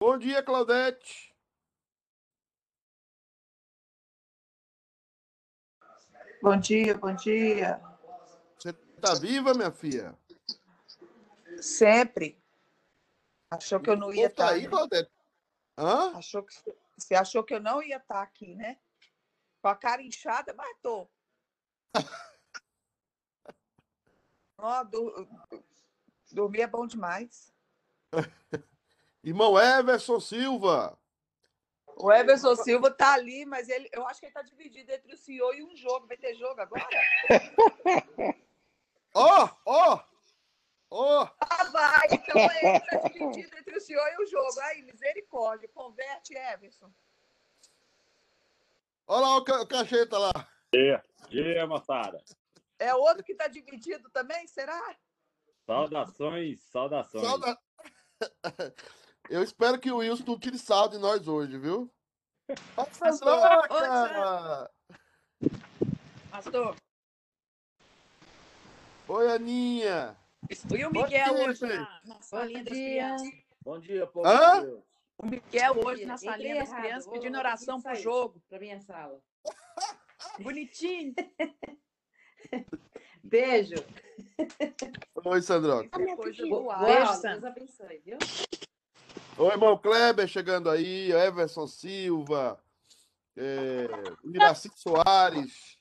Bom dia, Claudete. Bom dia, bom dia. Você tá viva, minha filha? Sempre. Achou que eu não ia Tá estar. aí, Claudete? Hã? Achou que você achou que eu não ia estar aqui, né? Com a cara inchada, mas tô. Ó, du- dormir é bom demais. Irmão Everson Silva. O Everson Silva tá ali, mas ele, eu acho que ele tá dividido entre o senhor e um jogo. Vai ter jogo agora? Ó, ó, ó. Ah, vai! Então ele tá dividido entre o senhor e o jogo. Aí, misericórdia. Converte, Everson. Olha lá o ca- o cacheta lá. Dia, dia, moçada. É outro que tá dividido também, será? Saudações, saudações. Sauda- Eu espero que o Wilson não tire sal de nós hoje, viu? Sandroca! Pastor. Oi, Aninha. E o Miguel Oi, hoje na, na salinha das dia. crianças? Bom dia, povo Hã? de Deus. O Miguel hoje na Entrei salinha das errado, crianças pedindo vou oração pro jogo. Pra minha sala. Bonitinho. Beijo. Oi, aula, Beijo, Deus Sandra. abençoe, viu? Oi, irmão Kleber chegando aí. Everson Silva. É, Iraci Soares.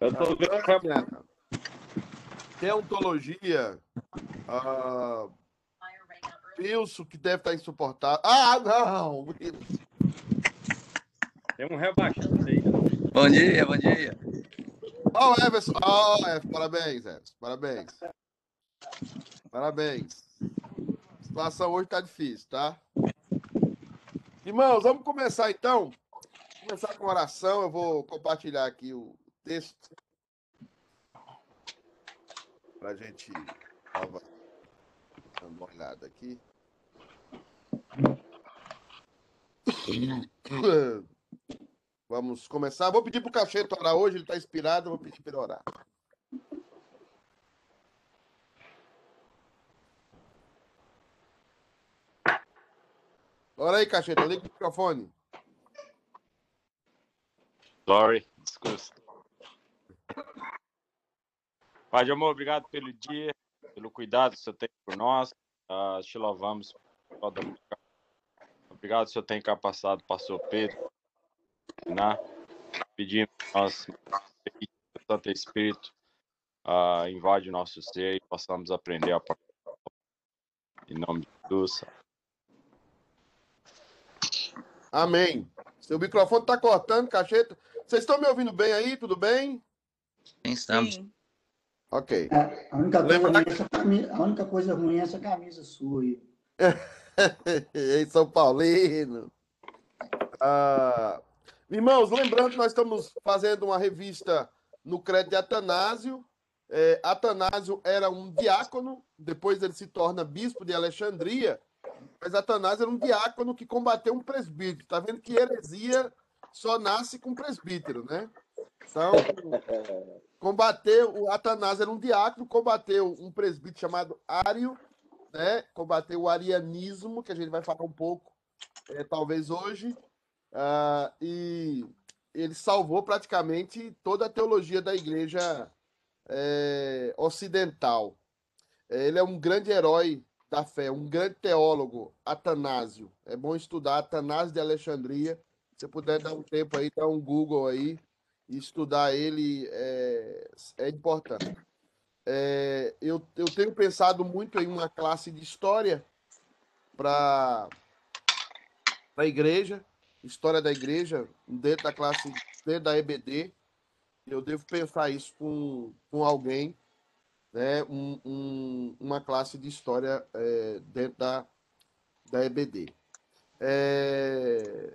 Eu tô vendo Tânia, Teontologia. Ah, Wilson, que deve estar insuportável. Ah, não! tem um rebaixante aí. Bom dia, bom dia. Ó, o Everson. Ó, Everson, parabéns, Everson. Parabéns. Parabéns. A situação hoje tá difícil, tá? Irmãos, vamos começar então. Começar com oração. Eu vou compartilhar aqui o texto. Pra gente dar uma olhada aqui. Vamos começar. Vou pedir pro Cacheta orar hoje, ele está inspirado, eu vou pedir para ele orar. Ora aí, Cacheta, liga o microfone. Sorry, desculpa. Pai de amor, obrigado pelo dia, pelo cuidado que o Senhor tem por nós. Ah, te louvamos. Obrigado, Senhor tem capacitado o pastor Pedro. Né? Pedimos nós, o Santo Espírito, ah, invade o nosso ser e possamos aprender a palavra. Em nome de Jesus. Amém. Seu microfone está cortando, Cacheta. Vocês estão me ouvindo bem aí? Tudo bem? Quem estamos? Sim. Ok. É, a, única coisa Lembra- ruim é essa camisa, a única coisa ruim é essa camisa sua aí. em São Paulino. Ah, irmãos, lembrando que nós estamos fazendo uma revista no crédito de Atanásio. É, Atanásio era um diácono, depois ele se torna bispo de Alexandria, mas Atanásio era um diácono que combateu um presbítero. Está vendo que heresia só nasce com presbítero, né? Então, combateu, o Atanásio era um diácono, combateu um presbítero chamado Ário, né, combater o arianismo, que a gente vai falar um pouco, é, talvez hoje, ah, e ele salvou praticamente toda a teologia da igreja é, ocidental. É, Ele é um grande herói da fé, um grande teólogo, Atanásio. É bom estudar Atanásio de Alexandria. Se puder dar um tempo aí, dar um Google aí e estudar ele é, é importante. É, eu, eu tenho pensado muito em uma classe de história para a igreja, história da igreja, dentro da classe, dentro da EBD. Eu devo pensar isso com, com alguém, né? Um, um- uma classe de história é, dentro da, da EBD. É,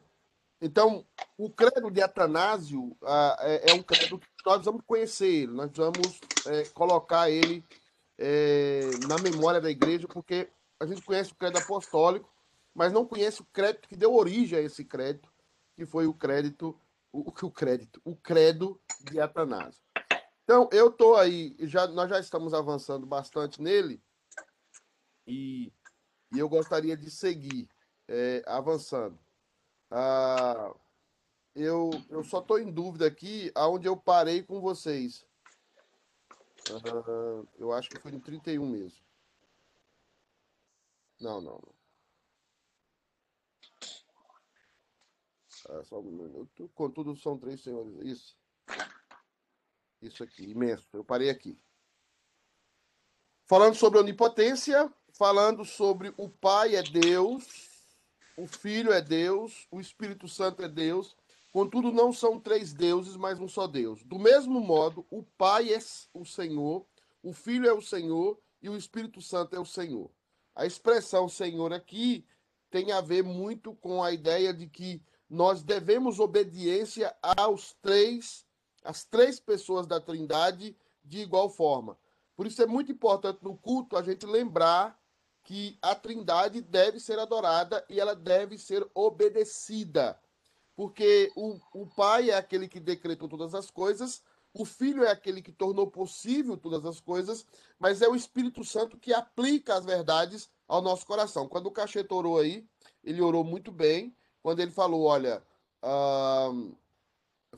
então, o credo de Atanásio ah, é, é um credo que nós vamos conhecer ele, nós vamos é, colocar ele é, na memória da igreja, porque a gente conhece o credo apostólico, mas não conhece o crédito que deu origem a esse crédito, que foi o crédito, o, o crédito, o credo de Atanásio. Então, eu estou aí, já, nós já estamos avançando bastante nele, e, e eu gostaria de seguir é, avançando. Ah, eu, eu só estou em dúvida aqui aonde eu parei com vocês. Ah, eu acho que foi no 31 mesmo. Não, não. não. Ah, só um minuto. Contudo, são três senhores. Isso. Isso aqui, imenso. Eu parei aqui. Falando sobre onipotência, falando sobre o Pai é Deus, o Filho é Deus, o Espírito Santo é Deus. Contudo, não são três deuses, mas um só Deus. Do mesmo modo, o Pai é o Senhor, o Filho é o Senhor e o Espírito Santo é o Senhor. A expressão Senhor aqui tem a ver muito com a ideia de que nós devemos obediência aos três, às três pessoas da Trindade de igual forma. Por isso é muito importante no culto a gente lembrar que a Trindade deve ser adorada e ela deve ser obedecida. Porque o, o Pai é aquele que decretou todas as coisas, o Filho é aquele que tornou possível todas as coisas, mas é o Espírito Santo que aplica as verdades ao nosso coração. Quando o Cacheta orou aí, ele orou muito bem, quando ele falou: Olha, uh,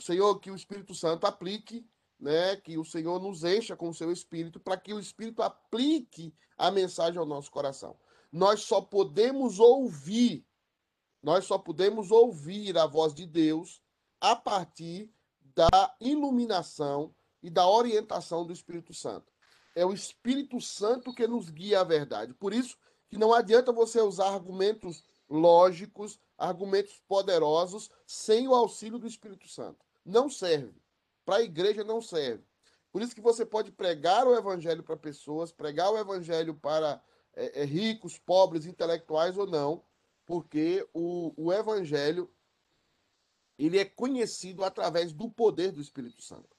Senhor, que o Espírito Santo aplique, né, que o Senhor nos encha com o seu Espírito, para que o Espírito aplique a mensagem ao nosso coração. Nós só podemos ouvir, nós só podemos ouvir a voz de Deus a partir da iluminação e da orientação do Espírito Santo. É o Espírito Santo que nos guia à verdade. Por isso que não adianta você usar argumentos lógicos, argumentos poderosos, sem o auxílio do Espírito Santo. Não serve. Para a igreja não serve. Por isso que você pode pregar o evangelho para pessoas, pregar o evangelho para é, é, ricos, pobres, intelectuais ou não, porque o, o evangelho ele é conhecido através do poder do Espírito Santo.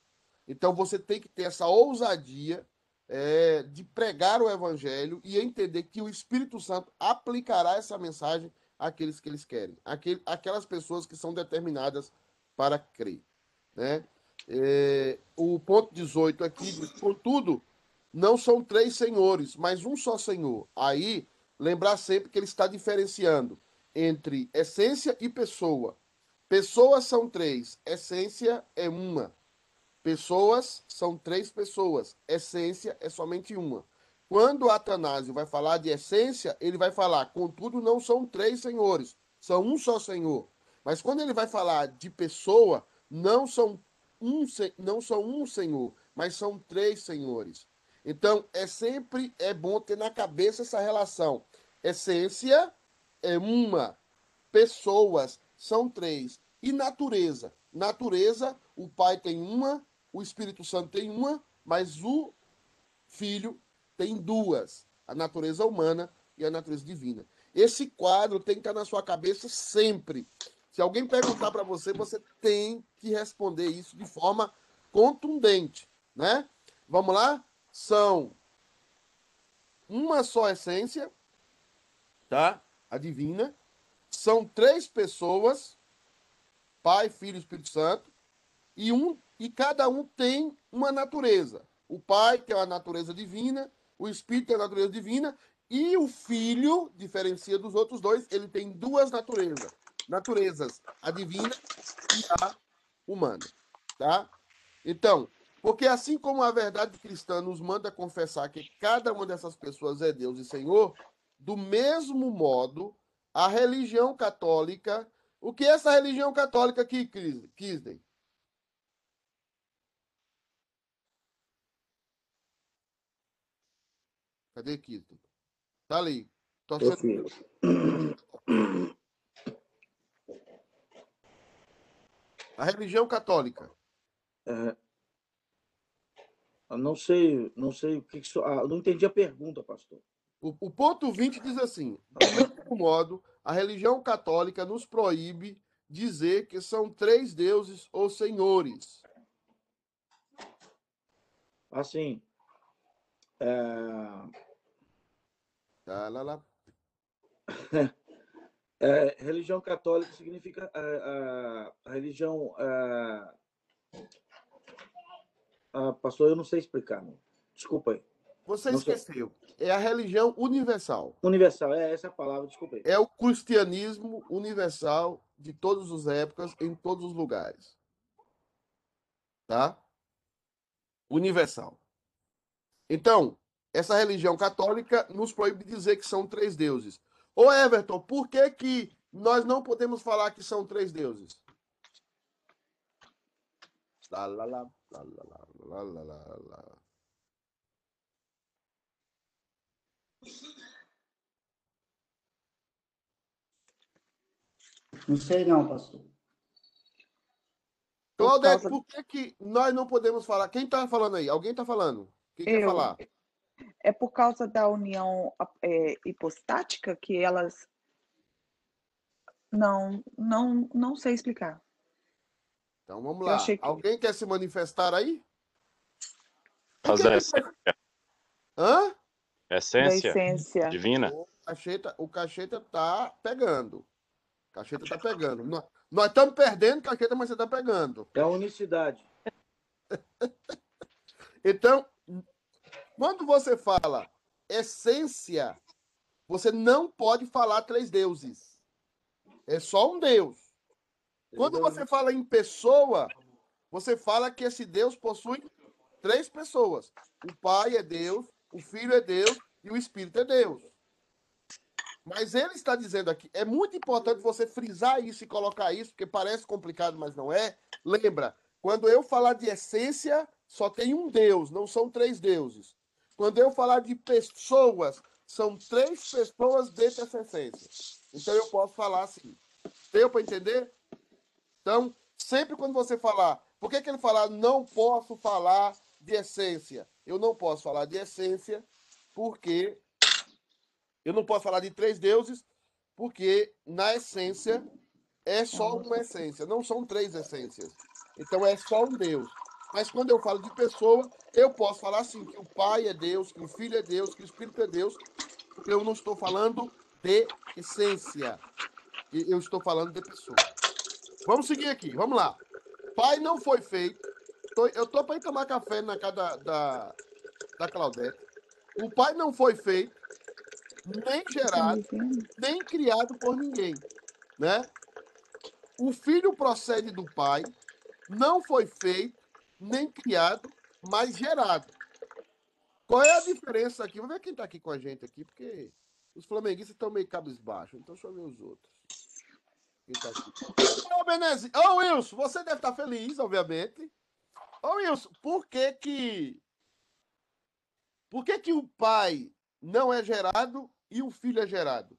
Então você tem que ter essa ousadia é, de pregar o evangelho e entender que o Espírito Santo aplicará essa mensagem aqueles que eles querem, aquele, aquelas pessoas que são determinadas para crer. Né? É, o ponto 18 aqui contudo, não são três senhores, mas um só senhor. Aí, lembrar sempre que ele está diferenciando entre essência e pessoa. Pessoas são três, essência é uma. Pessoas são três pessoas, essência é somente uma. Quando Atanásio vai falar de essência, ele vai falar, contudo, não são três senhores, são um só senhor. Mas quando ele vai falar de pessoa, não são um, não são um senhor, mas são três senhores. Então, é sempre é bom ter na cabeça essa relação. Essência é uma, pessoas são três. E natureza? Natureza, o Pai tem uma, o Espírito Santo tem uma, mas o Filho tem duas: a natureza humana e a natureza divina. Esse quadro tem que estar na sua cabeça sempre. Se alguém perguntar para você, você tem que responder isso de forma contundente, né? Vamos lá? São uma só essência, tá? A divina. São três pessoas, Pai, Filho e Espírito Santo, e um e cada um tem uma natureza. O Pai tem uma natureza divina, o Espírito é a natureza divina e o Filho, diferencia dos outros dois, ele tem duas naturezas. Naturezas, a divina e a humana, tá? Então, porque assim como a verdade cristã nos manda confessar que cada uma dessas pessoas é Deus e Senhor, do mesmo modo, a religião católica, o que é essa religião católica aqui, Kisden? Cadê Kito? Tá ali. Torcendo. A religião católica. É, eu não sei, não sei o que, isso. Ah, não entendi a pergunta, pastor. O, o ponto 20 diz assim: do mesmo modo, a religião católica nos proíbe dizer que são três deuses ou senhores. Assim, é... Tá, lá, lá. É, religião católica significa a, é, a, a religião. A, é, a, pastor, eu não sei explicar. Não. Desculpa aí. Você Não sei. esqueceu. É a religião universal. Universal, é essa a palavra, desculpei. É o cristianismo universal de todas as épocas, em todos os lugares. Tá? Universal. Então, essa religião católica nos proíbe dizer que são três deuses. Ô Everton, por que que nós não podemos falar que são três deuses? Lá, lá, lá, lá, lá, lá, lá, lá. Não sei não, pastor. Claudete, por que, que nós não podemos falar? Quem está falando aí? Alguém está falando? Quem eu, quer falar? É por causa da união é, hipostática que elas. Não, não, não sei explicar. Então vamos lá. que- Alguém quer se manifestar aí? Mas é essa Hã? Essência essência. divina. O cacheta, o cacheta tá pegando. O cacheta tá pegando. Nós- Nós estamos perdendo cacheta, mas você tá pegando. É a unicidade. Então, quando você fala essência, você não pode falar três deuses. É só um Deus. Quando você fala em pessoa, você fala que esse Deus possui três pessoas. O Pai é Deus, o Filho é Deus e o Espírito é Deus. Mas ele está dizendo aqui, é muito importante você frisar isso e colocar isso, porque parece complicado, mas não é. Lembra, quando eu falar de essência, só tem um Deus, não são três deuses. Quando eu falar de pessoas, são três pessoas dentro dessa essência. Então eu posso falar assim. Deu para entender? Então, sempre quando você falar, por que, que ele falar não posso falar de essência? Eu não posso falar de essência porque eu não posso falar de três deuses, porque na essência é só uma essência, não são três essências. Então é só um Deus. Mas quando eu falo de pessoa, eu posso falar assim, que o Pai é Deus, que o Filho é Deus, que o Espírito é Deus, porque eu não estou falando de essência. Eu estou falando de pessoa. Vamos seguir aqui, vamos lá. Pai não foi feito. Eu tô para ir tomar café na casa da, da, da Claudete. O pai não foi feito, nem gerado, nem criado por ninguém, né? O filho procede do pai, não foi feito, nem criado, mas gerado. Qual é a diferença aqui? Vamos ver quem está aqui com a gente aqui, porque os flamenguistas estão meio cabisbaixo. Então deixa eu ver os outros. Quem tá aqui? Ô, Benezinho, ô Wilson, você deve estar feliz, obviamente. Ô Wilson, por que que por que que o pai não é gerado e o filho é gerado?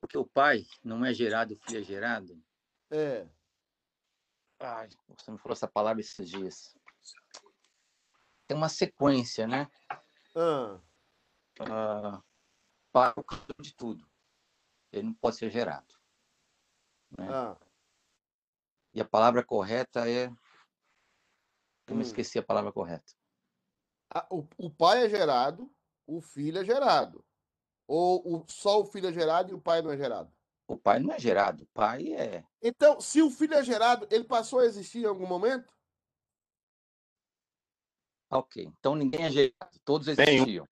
Porque o pai não é gerado, o filho é gerado. É. Ai, você me falou essa palavra esses dias. Tem uma sequência, né? Ah, Ah, pai é o criador de tudo. Ele não pode ser gerado. ah. E a palavra correta é. Eu me Hum. esqueci a palavra correta. Ah, O, o pai é gerado, o filho é gerado. Ou o, só o filho é gerado e o pai não é gerado? O pai não é gerado, o pai é. Então, se o filho é gerado, ele passou a existir em algum momento? Ok. Então ninguém é gerado, todos existiam.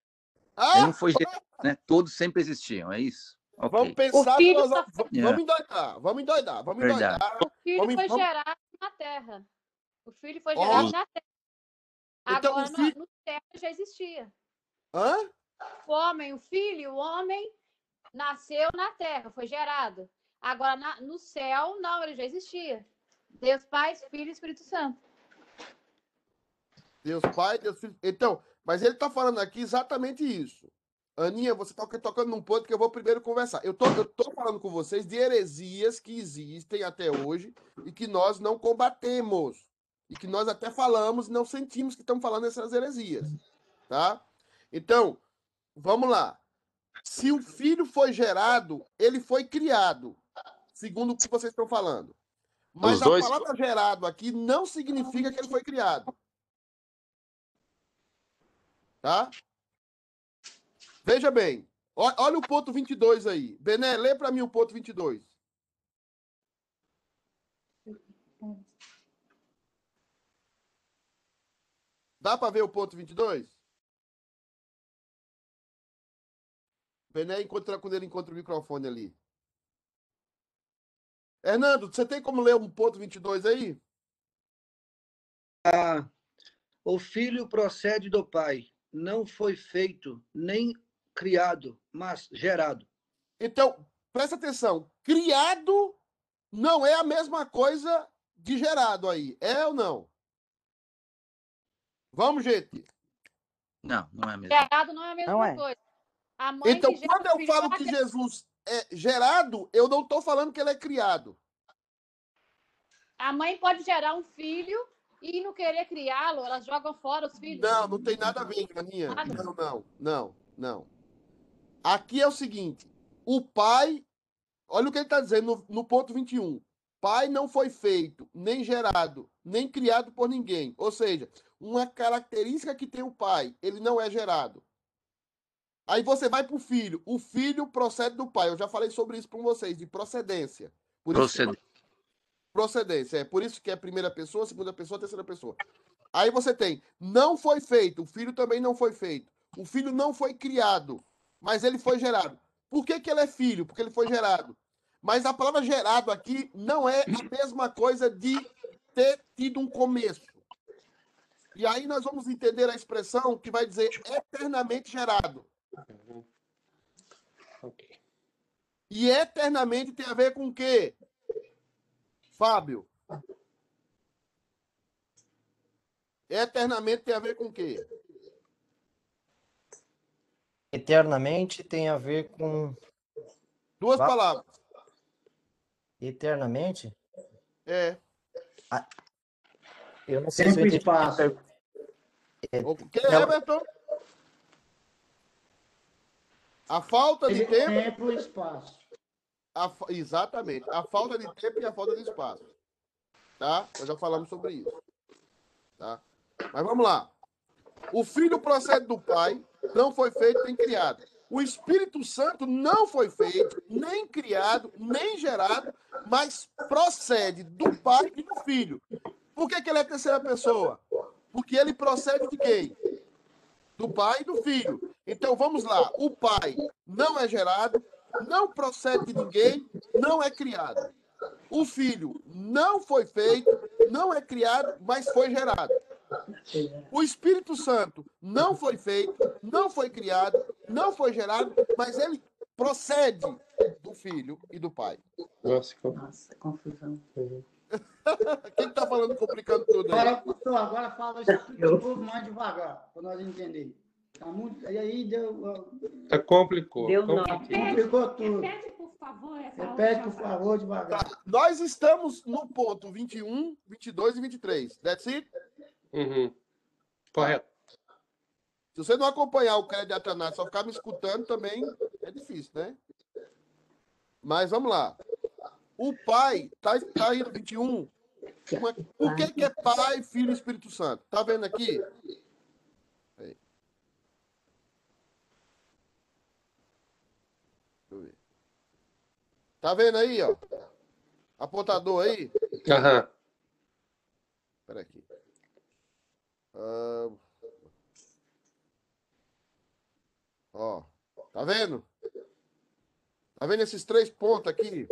Ah, Nenhum foi gerado, né? Todos sempre existiam, é isso? Ok. vamos pensar, nós- só vamos, É. endoidar, vamos endoidar, vamos Verdade. endoidar. O filho Vamos- foi gerado na Terra. O filho foi gerado na Terra. Então, o Agora, no- filho- no céu já existia. Hã? O homem, o filho, o homem nasceu na Terra, foi gerado. Agora, na- no céu, não, ele já existia. Deus Pai, Filho e Espírito Santo. Deus Pai, Deus Filho. Então, mas ele está falando aqui exatamente isso. Aninha, você está tocando num ponto que eu vou primeiro conversar. Eu tô, tô falando com vocês de heresias que existem até hoje e que nós não combatemos. E que nós até falamos e não sentimos que estamos falando essas heresias. Tá? Então, vamos lá. Se o filho foi gerado, ele foi criado, segundo o que vocês estão falando. Mas Os a dois- palavra gerado aqui não significa que ele foi criado. Tá? Veja bem. Olha o ponto 22 aí. Bené, lê para mim o ponto 22. Dá para ver o ponto 22? Bené encontra quando ele encontra o microfone ali. Hernando, você tem como ler um ponto 22 aí? Ah, o filho procede do pai, não foi feito nem criado, mas gerado. Então, presta atenção. Criado não é a mesma coisa de gerado aí. É ou não? Vamos, gente. Não, não é mesmo. Gerado não é a mesma Não é. coisa. A mãe Então, quando eu falo que Jesus é gerado, eu não estou falando que ele é criado. A mãe pode gerar um filho e não querer criá-lo, elas jogam fora os filhos. Não, não tem nada a ver, Aninha. Nada. Não, não, não, não. Aqui é o seguinte: o pai, olha o que ele está dizendo no, no ponto 21. Pai não foi feito, nem gerado, nem criado por ninguém. Ou seja, uma característica que tem o pai, ele não é gerado. Aí você vai para o filho. O filho procede do pai. Eu já falei sobre isso com vocês, de procedência. Por que- Proceder. procedência. É por isso que é primeira pessoa, segunda pessoa, terceira pessoa. Aí você tem, não foi feito, o filho também não foi feito. O filho não foi criado, mas ele foi gerado. Por que, que ele é filho? Porque ele foi gerado. Mas a palavra gerado aqui não é a mesma coisa de ter tido um começo. E aí nós vamos entender a expressão que vai dizer eternamente gerado. Ok. E eternamente tem a ver com o quê? Fábio. Eternamente tem a ver com o quê? Eternamente tem a ver com Duas Va- palavras. eternamente? É. Eu não sei se eu espaço. O que. Everton? A falta de tempo. Tempo e espaço. a exatamente. A falta de tempo e a falta de espaço. Tá? Nós já falamos sobre isso. Tá? Mas vamos lá. O filho procede do pai, não foi feito nem criado. O Espírito Santo não foi feito, nem criado, nem gerado, mas procede do pai e do filho. Por que, que ele é terceira pessoa? Porque ele procede de quem? Do pai e do filho. Então vamos lá. O pai não é gerado, não procede de ninguém, não é criado. O filho não foi feito, não é criado, mas foi gerado. O Espírito Santo não foi feito, não foi criado, não foi gerado, mas ele procede do filho e do pai. Nossa, que Nossa, confusão. Quem está falando complicando tudo aí? Agora, pastor, agora fala isso um pouco mais devagar, para nós entender. Tá muito... E aí deu, Tá complicou. Deu compliquei. complicou tudo. Repete, por favor, essa Repete, por favor, devagar. Tá. Nós estamos no ponto 21, 22 e 23. That's it? Uhum. Correto. Se você não acompanhar o crédito de Atanás, só ficar me escutando também é difícil, né? Mas vamos lá. O pai, tá, tá aí no 21. O que, que é pai, filho e Espírito Santo? Tá vendo aqui? Aí. Deixa eu ver. Tá vendo aí, ó? Apontador aí? Aham. Espera aqui. Ah, Ó, tá vendo? Tá vendo esses três pontos aqui?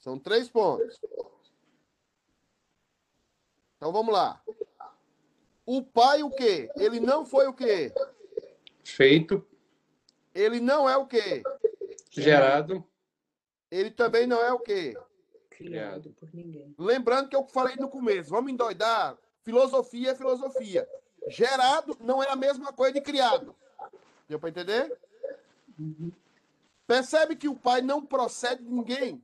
São três pontos. Então vamos lá. O pai o quê? Ele não foi o quê? Feito, Ele não é o quê? gerado, Ele também não é o quê? criado. por ninguém. Lembrando que eu falei no começo, vamos endoidar. Filosofia é filosofia. Gerado não é a mesma coisa de criado. Deu para entender? Percebe que o pai não procede de ninguém.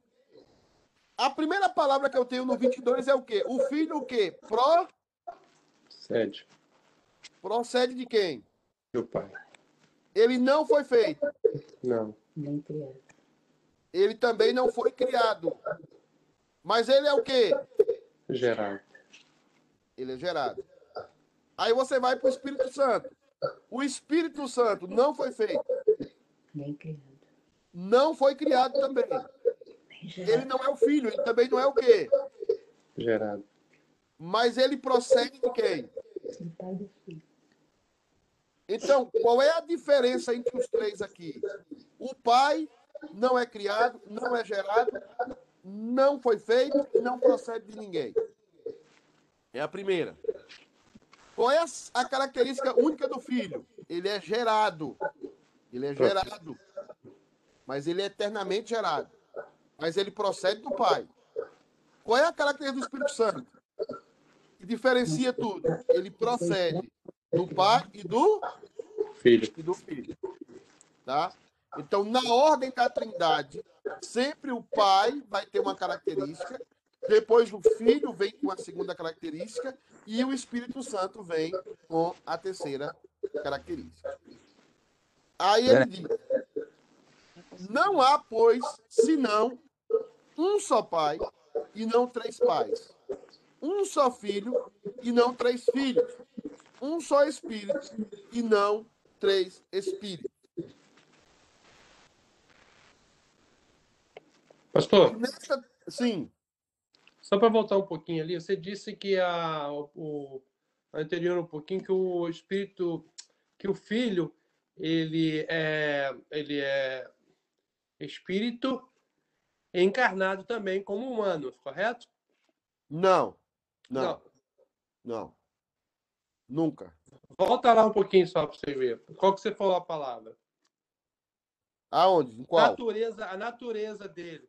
A primeira palavra que eu tenho no 22 é o quê? O filho o quê? Pro, Sede. procede de quem? Meu pai. Ele não foi feito. Não. Nem criado. Ele também não foi criado. Mas ele é o quê? Gerado. Ele é gerado. Aí você vai para o Espírito Santo. O Espírito Santo não foi feito. Nem criado. Não foi criado também. Ele não é o filho, ele também não é o quê? Gerado. Mas ele procede de quem? Então, qual é a diferença entre os três aqui? O pai não é criado, não é gerado, não foi feito e não procede de ninguém. É a primeira. Qual é a característica única do filho? Ele é gerado. Ele é gerado. Mas ele é eternamente gerado. Mas ele procede do pai. Qual é a característica do Espírito Santo? Que diferencia tudo. Ele procede do pai e do filho. E do filho. Tá? Então, na ordem da Trindade, sempre o pai vai ter uma característica, depois o filho vem com a segunda característica e o Espírito Santo vem com a terceira característica. Aí ele diz: Não há, pois, senão um só pai e não três pais. Um só filho e não três filhos. Um só espírito e não três espíritos. Pastor, Nesta... Sim, só para voltar um pouquinho ali, você disse que a, o, anterior um pouquinho que o espírito, que o filho, ele é, ele é espírito encarnado também como humano, correto? não, não, Não. não. Nunca. Volta lá um pouquinho só para você ver. Qual que você falou a palavra? Aonde? Em qual? Natureza, a natureza dele.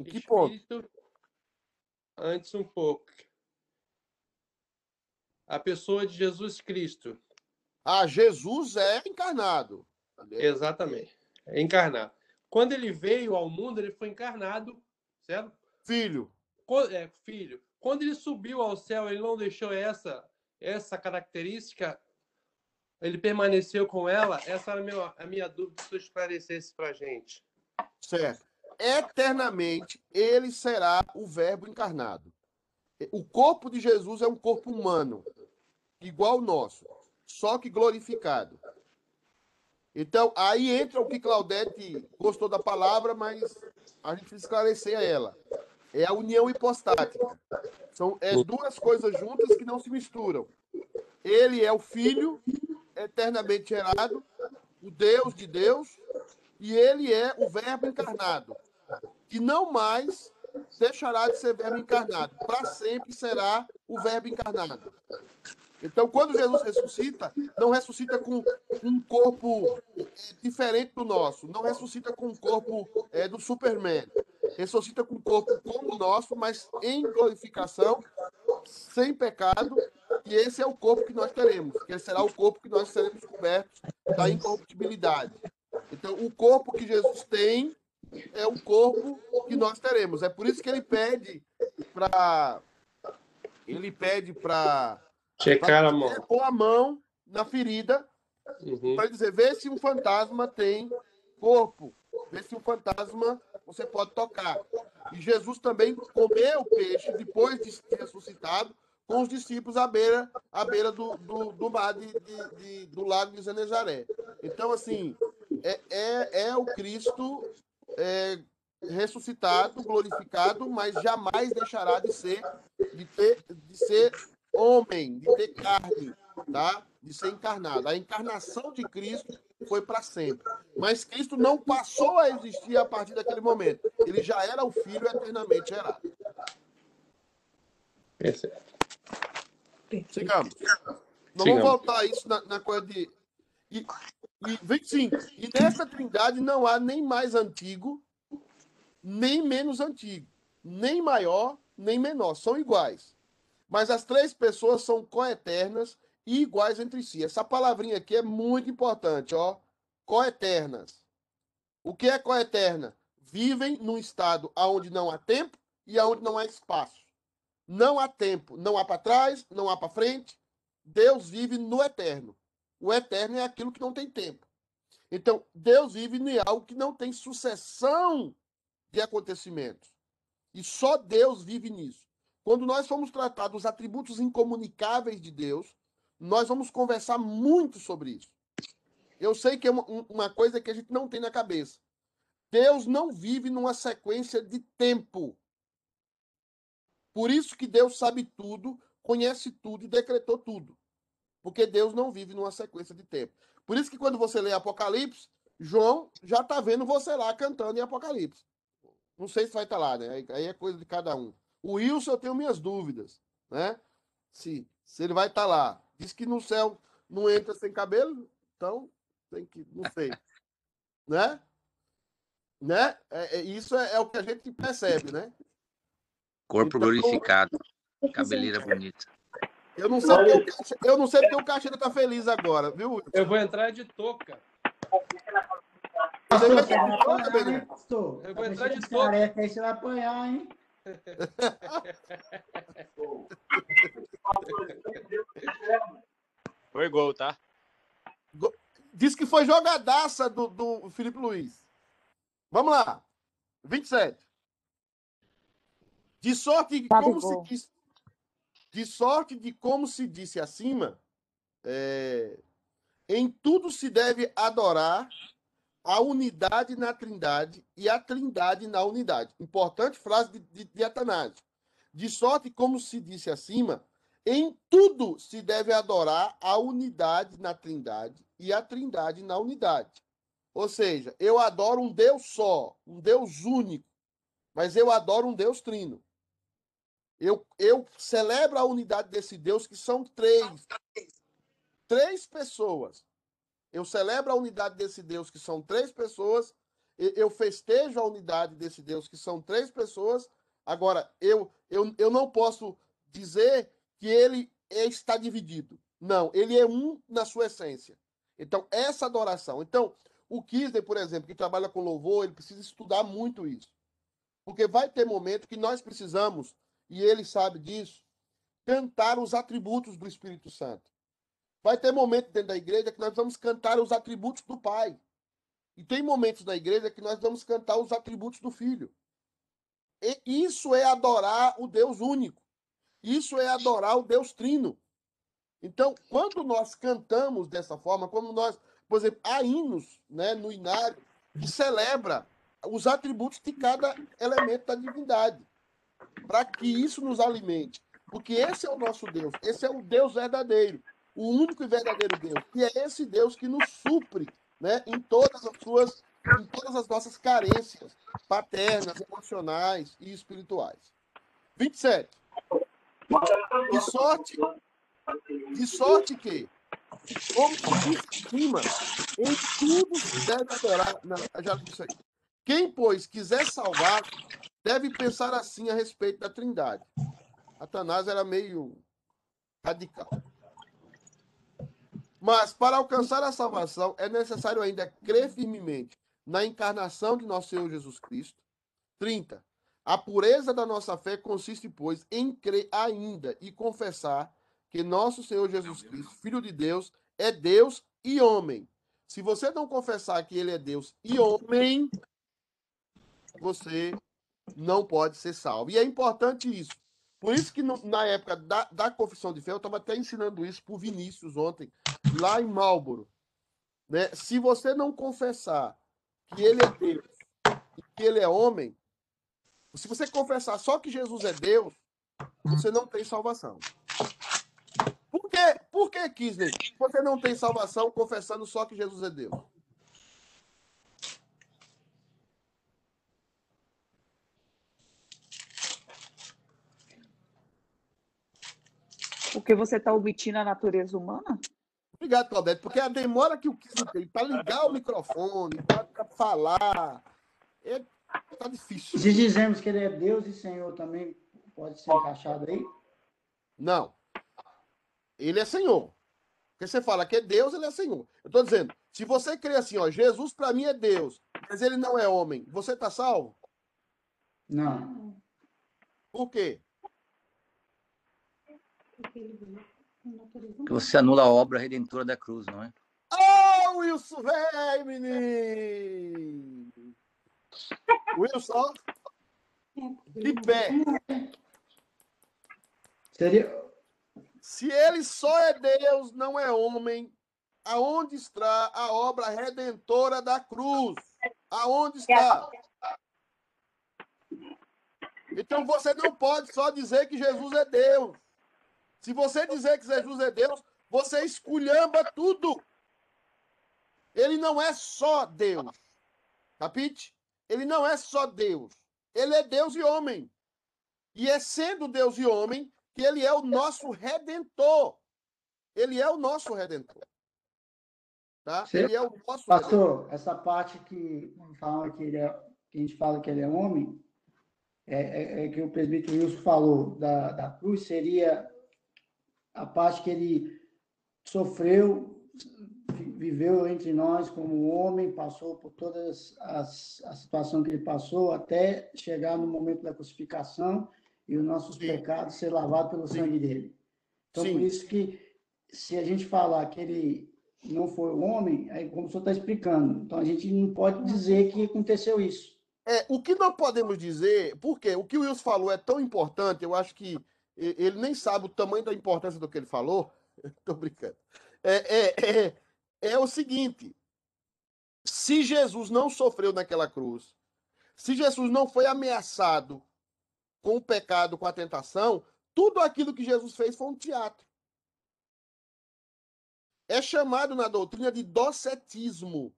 Em que ponto? Espírito, antes um pouco. A pessoa de Jesus Cristo. Ah, Jesus é encarnado. Exatamente. Encarnado. Quando ele veio ao mundo, ele foi encarnado, certo? Filho. Co- É, filho. Quando ele subiu ao céu, ele não deixou essa essa característica. Ele permaneceu com ela. Essa era a minha, a minha dúvida, se eu esclarecesse para gente. Certo. Eternamente ele será o Verbo encarnado. O corpo de Jesus é um corpo humano, igual ao nosso, só que glorificado. Então, aí entra o que Claudete gostou da palavra, mas a gente precisa esclarecer a ela. É a união hipostática. São é duas coisas juntas que não se misturam. Ele é o Filho eternamente gerado, o Deus de Deus, e ele é o Verbo encarnado, que não mais deixará de ser Verbo encarnado, para sempre será o Verbo encarnado. Então, quando Jesus ressuscita, não ressuscita com um corpo eh, diferente do nosso, não ressuscita com um corpo eh, do Superman, ressuscita com um corpo como o nosso, mas em glorificação, sem pecado, e esse é o corpo que nós teremos, que será o corpo que nós seremos cobertos da incorruptibilidade. Então, o corpo que Jesus tem é o corpo que nós teremos. É por isso que ele pede para ele pede para Checar a mão. pôr a mão na ferida Uhum. para dizer, vê se um fantasma tem corpo, vê se um fantasma você pode tocar. E Jesus também comeu peixe depois de ser ressuscitado com os discípulos à beira, à beira do, do, do mar de, de- de- do lago de Genezaré. Então, assim, é, é, é o Cristo é, ressuscitado, glorificado, mas jamais deixará de ser, de ter, de ser homem, de ter carne, tá? De ser encarnado. A encarnação de Cristo foi para sempre. Mas Cristo não passou a existir a partir daquele momento. Ele já era o Filho eternamente gerado. Perfeito. Sigamos. vamos voltar a isso na, na coisa de. E, e 25. E nessa trindade não há nem mais antigo, nem menos antigo, nem maior, nem menor. São iguais. Mas as três pessoas são coeternas e iguais entre si. Essa palavrinha aqui é muito importante, ó. Coeternas. O que é coeterna? Vivem num estado onde não há tempo e onde não há espaço. Não há tempo, não há para trás, não há para frente. Deus vive no eterno. O eterno é aquilo que não tem tempo. Então, Deus vive em algo que não tem sucessão de acontecimentos. E só Deus vive nisso. Quando nós formos tratar dos atributos incomunicáveis de Deus, nós vamos conversar muito sobre isso. Eu sei que é uma, um- uma coisa que a gente não tem na cabeça. Deus não vive numa sequência de tempo. Por isso que Deus sabe tudo, conhece tudo e decretou tudo. Porque Deus não vive numa sequência de tempo. Por isso que quando você lê Apocalipse, João já está vendo você lá cantando em Apocalipse. Não sei se vai estar tá lá, né? Aí é coisa de cada um. O Wilson, eu tenho minhas dúvidas, né? Se, se ele vai estar tá lá. Diz que no céu não entra sem cabelo, então tem que, não sei. né? Né? É, é, isso é, é, o que a gente percebe, né? Corpo então, glorificado, cabeleira bonita. Eu não sei porque o, eu não sei porque o Caixeira tá feliz agora, viu? Eu vou entrar de touca. Você vai entrar de touca? Eu vou entrar de touca. Aí você vai apanhar, hein? Foi gol, tá? Diz que foi jogadaça do, do Felipe Luiz. Vamos lá. 27. De sorte que, como se disse, de sorte de como se disse acima, é, em tudo se deve adorar a unidade na trindade e a trindade na unidade. Importante frase de, de, de Atanásio. De sorte, como se disse acima, em tudo se deve adorar a unidade na trindade e a trindade na unidade. Ou seja, eu adoro um Deus só, um Deus único, mas eu adoro um Deus trino. Eu, eu celebro a unidade desse Deus, que são três. Três pessoas. Eu celebro a unidade desse Deus, que são três pessoas. Eu festejo a unidade desse Deus, que são três pessoas. Agora, eu, eu, eu não posso dizer que ele está dividido. Não, ele é um na sua essência. Então, essa adoração. Então, o Kisner, por exemplo, que trabalha com louvor, ele precisa estudar muito isso. Porque vai ter momento que nós precisamos, e ele sabe disso, cantar os atributos do Espírito Santo. Vai ter momento dentro da igreja que nós vamos cantar os atributos do Pai. E tem momentos na igreja que nós vamos cantar os atributos do Filho. E isso é adorar o Deus único. Isso é adorar o Deus trino. Então, quando nós cantamos dessa forma, como nós, por exemplo, há hinos né, no inário que celebra os atributos de cada elemento da divindade, para que isso nos alimente. Porque esse é o nosso Deus, esse é o Deus verdadeiro o único e verdadeiro Deus. E é esse Deus que nos supre né, em todas as suas, em todas as nossas carências paternas, emocionais e espirituais. 27. De sorte, de sorte que, como disse cima, em tudo se deve adorar. Não, já disse aí. Quem, pois, quiser salvar, deve pensar assim a respeito da Trindade. Satanás era meio radical. Mas para alcançar a salvação é necessário ainda crer firmemente na encarnação de nosso Senhor Jesus Cristo. 30. A pureza da nossa fé consiste, pois, em crer ainda e confessar que nosso Senhor Jesus Cristo, Filho de Deus, é Deus e homem. Se você não confessar que ele é Deus e homem, você não pode ser salvo. E é importante isso. Por isso que no, na época da, da confissão de fé, eu estava até ensinando isso para o Vinícius ontem, lá em Marlboro. Né? Se você não confessar que ele é Deus e que ele é homem, se você confessar só que Jesus é Deus, você não tem salvação. Por quê? Por que, Kisney? Você não tem salvação confessando só que Jesus é Deus? Porque você está omitindo a natureza humana? Obrigado, Claudete, porque a demora que o Kiss tem para ligar o microfone, para falar, é, tá difícil. Se dizemos que ele é Deus e Senhor também, pode ser encaixado aí? Não. Ele é Senhor. Porque você fala que é Deus, ele é Senhor. Eu estou dizendo, se você crê assim, ó, Jesus para mim é Deus, mas ele não é homem, você está salvo? Não. Por quê? Que você anula a obra redentora da cruz, não é? Oh, Wilson, vem, menino! Wilson, de pé. Seria... Se ele só é Deus, não é homem, aonde está a obra redentora da cruz? Aonde está? Então você não pode só dizer que Jesus é Deus. Se você dizer que Jesus é Deus, você esculhamba tudo. Ele não é só Deus. Capite? Ele não é só Deus. Ele é Deus e homem. E é sendo Deus e homem que ele é o nosso redentor. Ele é o nosso redentor. Tá? Ele é o nosso Pastor, redentor. essa parte que, fala que, ele é, que a gente fala que ele é homem, é, é, é que o presbítero Wilson falou da, da cruz, seria a parte que ele sofreu, viveu entre nós como homem, passou por todas as a situação que ele passou até chegar no momento da crucificação e os nossos Sim. pecados ser lavados pelo Sim. sangue dele. Então, Sim. por isso que se a gente falar que ele não foi homem, aí como o senhor está explicando, então a gente não pode dizer que aconteceu isso. É, o que nós podemos dizer, porque o que o Wilson falou é tão importante, eu acho que ele nem sabe o tamanho da importância do que ele falou. Tô brincando. É, é, é, é o seguinte: se Jesus não sofreu naquela cruz, se Jesus não foi ameaçado com o pecado, com a tentação, tudo aquilo que Jesus fez foi um teatro. É chamado na doutrina de docetismo,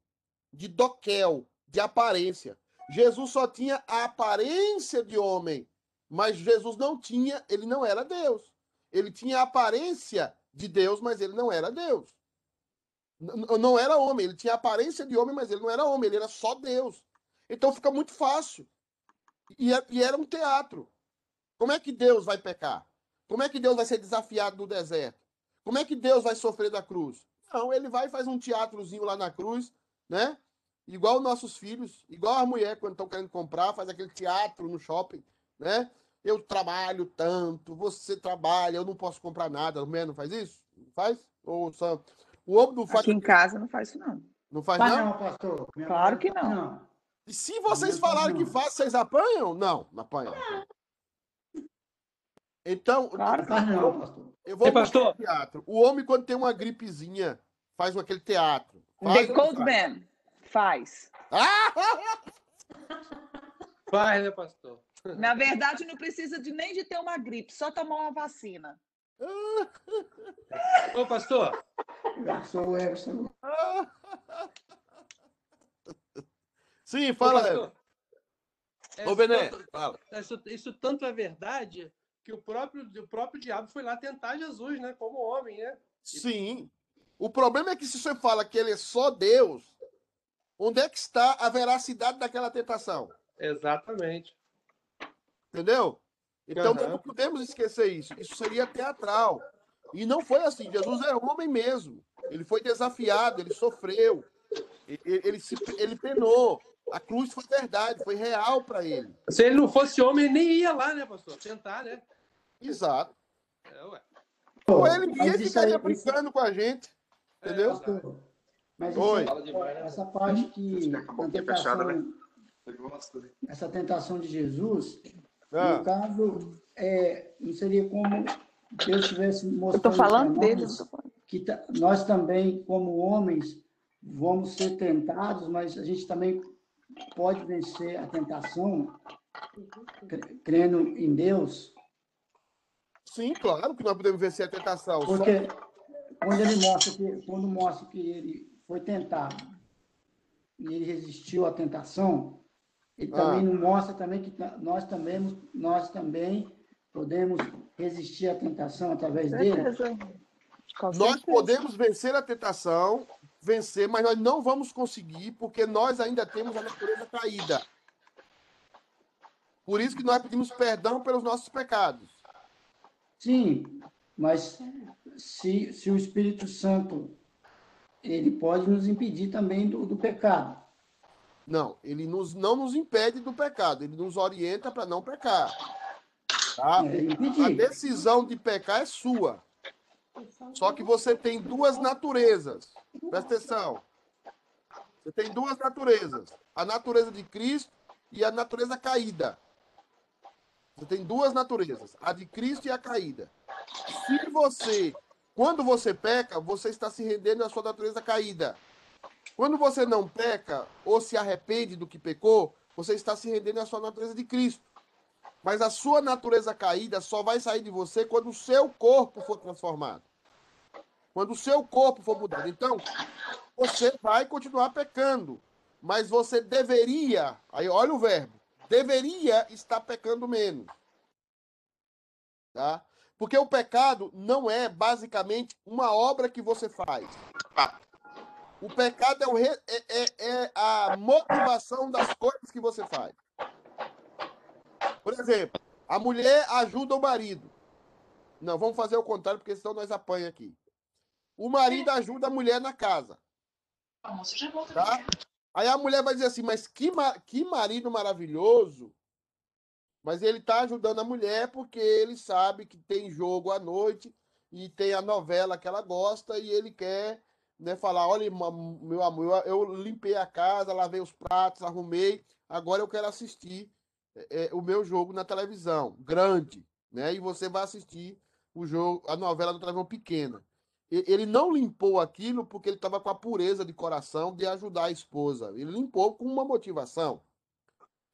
de doquel, de aparência. Jesus só tinha a aparência de homem, mas Jesus não tinha, ele não era Deus. Ele tinha a aparência de Deus, mas ele não era Deus. N- Não era homem, ele tinha a aparência de homem, mas ele não era homem, ele era só Deus. Então fica muito fácil. E é- e era um teatro. Como é que Deus vai pecar? Como é que Deus vai ser desafiado no deserto? Como é que Deus vai sofrer da cruz? Não, ele vai e faz um teatrozinho lá na cruz, né? Igual nossos filhos, igual a mulher quando estão querendo comprar, faz aquele teatro no shopping, né? Eu trabalho tanto, você trabalha, eu não posso comprar nada. A mulher não faz isso? Não faz? Ou só... O homem não faz, Aqui em casa não faz isso, não. não faz Mas não? não, pastor. Minha Claro que faz não. E se vocês Não faz falarem que não. faz, vocês apanham? Não, não apanham. Então, Claro que Faz não, pastor. eu vou Ei, pastor. o teatro. O homem, quando tem uma gripezinha, faz aquele teatro. Faz The não Cold faz? Man faz. Ah! Vai, né, pastor? Na verdade, não precisa de, nem de ter uma gripe, só tomar uma vacina. Ô, pastor, Sou o Everson. Sim, ô, fala, pastor. É, Ô, Bené, tanto- fala. Isso, isso tanto é verdade que o próprio, o próprio diabo foi lá tentar Jesus, né? Como homem, né? Sim. O problema é que se você fala que ele é só Deus, onde é que está a veracidade daquela tentação? Exatamente. Entendeu? Então Aham. não podemos esquecer isso. Isso seria teatral. E não foi assim. Jesus é homem mesmo. Ele foi desafiado, ele sofreu, e- e- ele, se, ele penou. A cruz foi verdade, foi real para ele. Se ele não fosse homem, ele nem ia lá, né, pastor? Tentar, né? Exato. É, ué. Ou ele ia isso aí, ficaria isso- brincando com a gente. Entendeu? É, exato. pastor, Mas Oi. essa parte que a tentação, essa tentação de Jesus, Ah, no caso, é, não seria como Deus estivesse Eu mostrando tô falando para dele. nós não tô falando. que ta- nós também, como homens, vamos ser tentados, mas a gente também pode vencer a tentação cre- crendo em Deus, sim, claro que nós podemos vencer a tentação. Só- porque quando ele mostra que quando mostra que ele foi tentado e ele resistiu à tentação, ele Ah. também não mostra também que ta- nós também nós também podemos resistir à tentação através dele. Nós podemos vencer a tentação, vencer, mas nós não vamos conseguir porque nós ainda temos a natureza caída. Por isso que nós pedimos perdão pelos nossos pecados. Sim, mas se, se o Espírito Santo ele pode nos impedir também do, do pecado. Não, ele nos, não nos impede do pecado, ele nos orienta para não pecar. Tá? É, A decisão de pecar é sua. Só que você tem duas naturezas. Presta atenção. Você tem duas naturezas: a natureza de Cristo e a natureza caída. Você tem duas naturezas: a de Cristo e a caída. Se você, quando você peca, você está se rendendo à sua natureza caída. Quando você não peca ou se arrepende do que pecou, você está se rendendo à sua natureza de Cristo. Mas a sua natureza caída só vai sair de você quando o seu corpo for transformado. Quando o seu corpo for mudado. Então, você vai continuar pecando. Mas você deveria, aí olha o verbo, deveria estar pecando menos. Tá? Porque o pecado não é basicamente uma obra que você faz. O pecado é, o re... é, é, é a motivação das coisas que você faz. Por exemplo, a mulher ajuda o marido. Não, vamos fazer o contrário, porque senão nós apanha aqui. O marido ajuda a mulher na casa. Tá? Aí a mulher vai dizer assim, mas que, que marido maravilhoso. Mas ele está ajudando a mulher porque ele sabe que tem jogo à noite e tem a novela que ela gosta e ele quer né, falar, olha, meu amor, eu limpei a casa, lavei os pratos, arrumei, agora eu quero assistir é, o meu jogo na televisão, grande, né? E você vai assistir o jogo, a novela da televisão pequena. Ele não limpou aquilo porque ele estava com a pureza de coração de ajudar a esposa. Ele limpou com uma motivação.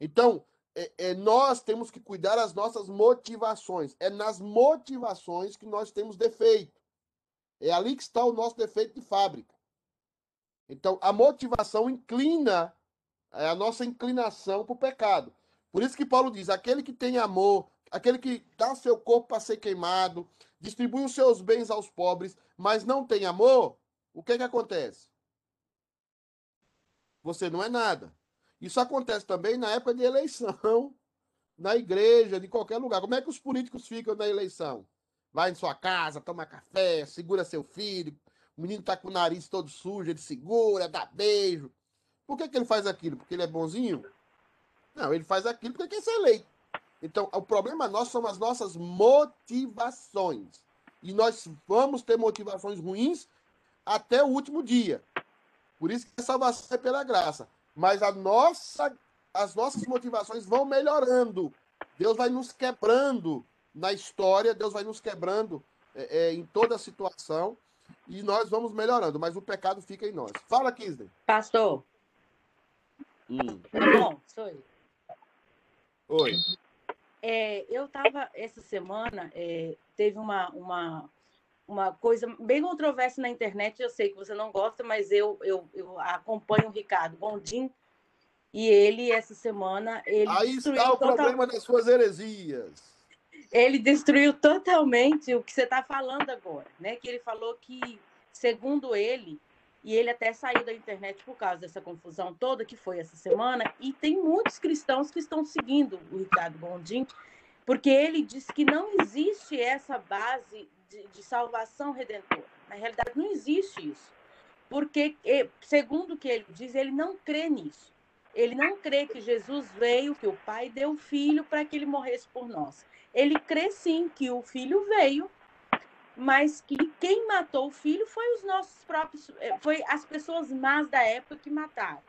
Então, é, é, nós temos que cuidar das nossas motivações. É nas motivações que nós temos defeito. É ali que está o nosso defeito de fábrica. Então, a motivação inclina é a nossa inclinação para o pecado. Por isso que Paulo diz: aquele que tem amor, aquele que dá seu corpo para ser queimado, distribui os seus bens aos pobres, mas não tem amor, o que, que acontece? Você não é nada. Isso acontece também na época de eleição, na igreja, de qualquer lugar. Como é que os políticos ficam na eleição? Vai em sua casa, toma café, segura seu filho, o menino está com o nariz todo sujo, ele segura, dá beijo. Por que, que ele faz aquilo? Porque ele é bonzinho? Não, ele faz aquilo porque quer ser eleito. Então, o problema nosso são as nossas motivações. E nós vamos ter motivações ruins até o último dia. Por isso que a salvação é pela graça. Mas a nossa, as nossas motivações vão melhorando. Deus vai nos quebrando na história, Deus vai nos quebrando é, é, em toda a situação e nós vamos melhorando, mas o pecado fica em nós. Fala, Kisney. Pastor. Hum. Bom, sou eu. Oi. É, eu estava, essa semana, é, teve uma, uma, uma coisa bem controversa na internet. Eu sei que você não gosta, mas eu, eu, eu acompanho o Ricardo Gondim. E ele, essa semana, ele. Aí está o total... problema das suas heresias. Ele destruiu totalmente o que você está falando agora, né? Que ele falou que, segundo ele, e ele até saiu da internet por causa dessa confusão toda que foi essa semana, e tem muitos cristãos que estão seguindo o Ricardo Gondim, porque ele diz que não existe essa base de, de salvação redentora. Na realidade, não existe isso. Porque, segundo o que ele diz, ele não crê nisso. Ele não crê que Jesus veio, que o Pai deu o Filho para que ele morresse por nós. Ele crê sim que o Filho veio mas que quem matou o filho foi os nossos próprios, eh, foi as pessoas más da época que mataram.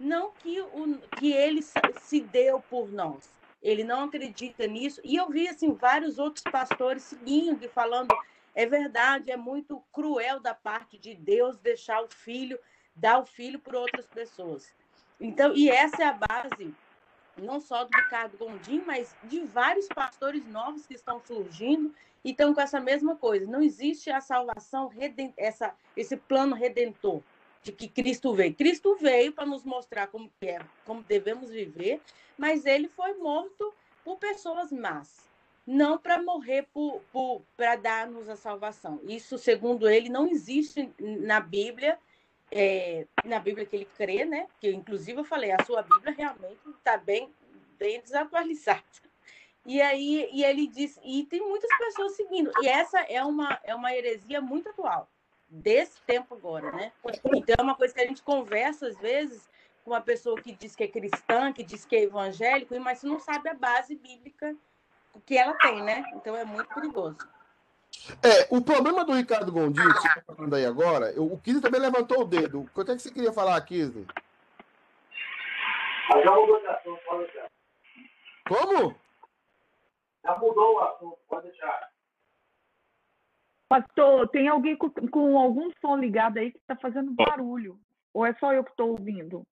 Não que, o, que ele se deu por nós. Ele não acredita nisso. E eu vi assim vários outros pastores seguindo e falando é verdade, é muito cruel da parte de Deus deixar o filho, dar o filho por outras pessoas. Então, e essa é a base não só do Ricardo Gondim, mas de vários pastores novos que estão surgindo e estão com essa mesma coisa. Não existe a salvação, essa, esse plano redentor de que Cristo veio. Cristo veio para nos mostrar como é, como devemos viver, mas ele foi morto por pessoas más, não para morrer para dar-nos a salvação. Isso, segundo ele, não existe na Bíblia é, na Bíblia que ele crê, né? Que inclusive eu falei, a sua Bíblia realmente está bem, bem desatualizada. E aí e ele diz, e tem muitas pessoas seguindo. E essa é uma, é uma heresia muito atual, desse tempo agora, né? Então é uma coisa que a gente conversa às vezes com uma pessoa que diz que é cristã, que diz que é evangélico, mas não sabe a base bíblica que ela tem, né? Então é muito perigoso. É, o problema do Ricardo Gondim, que você está falando aí agora, o Kizzy também levantou o dedo. O que é que você queria falar, Kizzy? Já mudou de assunto, pode deixar. Como? Já mudou o assunto, pode deixar. Pastor, tem alguém com, com algum som ligado aí que está fazendo barulho. Ou é só eu que estou ouvindo?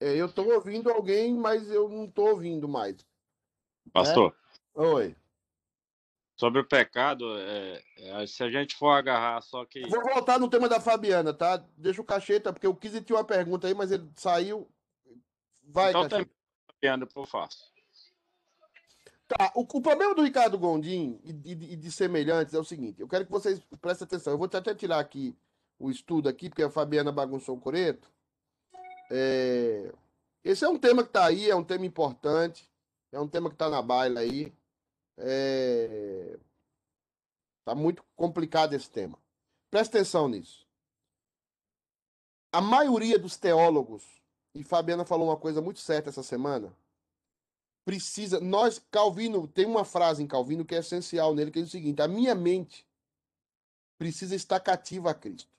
É, eu estou ouvindo alguém, mas eu não estou ouvindo mais. Pastor, Oi. Sobre o pecado, é, é, se a gente for agarrar só que. Vou voltar no tema da Fabiana, tá? Deixa o Cacheta, porque o Kizzy tinha uma pergunta aí, mas ele saiu. Vai, Então, Cacheta. Fabiano, por faço. Tá, o, o problema do Ricardo Gondim e de, e de semelhantes é o seguinte: eu quero que vocês prestem atenção. Eu vou até tirar aqui o estudo aqui, porque a Fabiana bagunçou o coreto. É, esse é um tema que está aí, é um tema importante, é um tema que está na baila aí. É, tá muito complicado esse tema. Presta atenção nisso. A maioria dos teólogos, e Fabiana falou uma coisa muito certa essa semana, precisa. Nós, Calvino, tem uma frase em Calvino que é essencial nele, que é o seguinte: a minha mente precisa estar cativa a Cristo.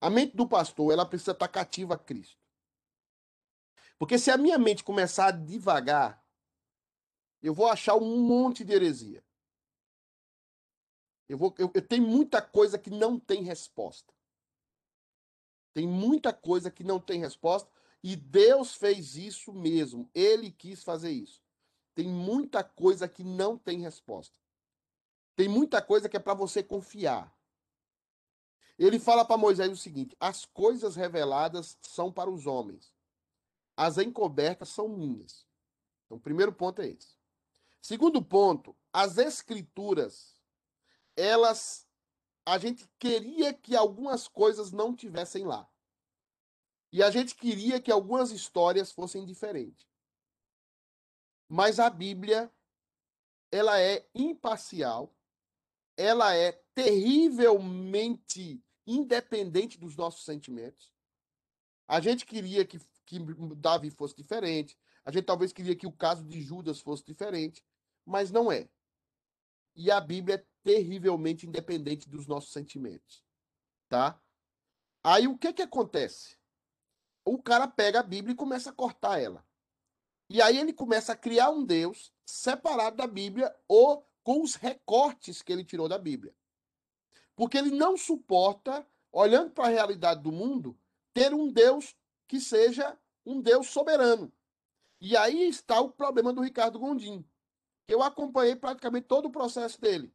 A mente do pastor, ela precisa estar cativa a Cristo. Porque se a minha mente começar a devagar, eu vou achar um monte de heresia. Eu, vou, eu, eu tenho muita coisa que não tem resposta. Tem muita coisa que não tem resposta. E Deus fez isso mesmo. Ele quis fazer isso. Tem muita coisa que não tem resposta. Tem muita coisa que é para você confiar. Ele fala para Moisés o seguinte: as coisas reveladas são para os homens, as encobertas são minhas. Então, o primeiro ponto é esse. Segundo ponto, as escrituras, elas, a gente queria que algumas coisas não tivessem lá. E a gente queria que algumas histórias fossem diferentes. Mas a Bíblia, ela é imparcial, ela é terrivelmente independente dos nossos sentimentos. A gente queria que, que Davi fosse diferente, a gente talvez queria que o caso de Judas fosse diferente, mas não é. E a Bíblia é terrivelmente independente dos nossos sentimentos, tá? Aí o que que acontece? O cara pega a Bíblia e começa a cortar ela. E aí ele começa a criar um Deus separado da Bíblia ou com os recortes que ele tirou da Bíblia. Porque ele não suporta, olhando para a realidade do mundo, ter um Deus que seja um Deus soberano. E aí está o problema do Ricardo Gondim. Eu acompanhei praticamente todo o processo dele.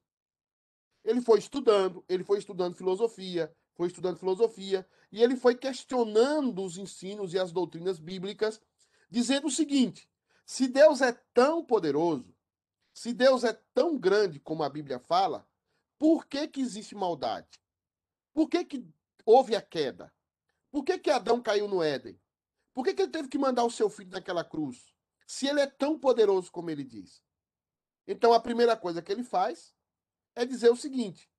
Ele foi estudando, ele foi estudando filosofia, foi estudando filosofia, e ele foi questionando os ensinos e as doutrinas bíblicas, dizendo o seguinte: se Deus é tão poderoso, se Deus é tão grande como a Bíblia fala, por que, que existe maldade? Por que, que houve a queda? Por que, que Adão caiu no Éden? Por que, que ele teve que mandar o seu filho naquela cruz? Se ele é tão poderoso como ele diz. Então a primeira coisa que ele faz é dizer o seguinte: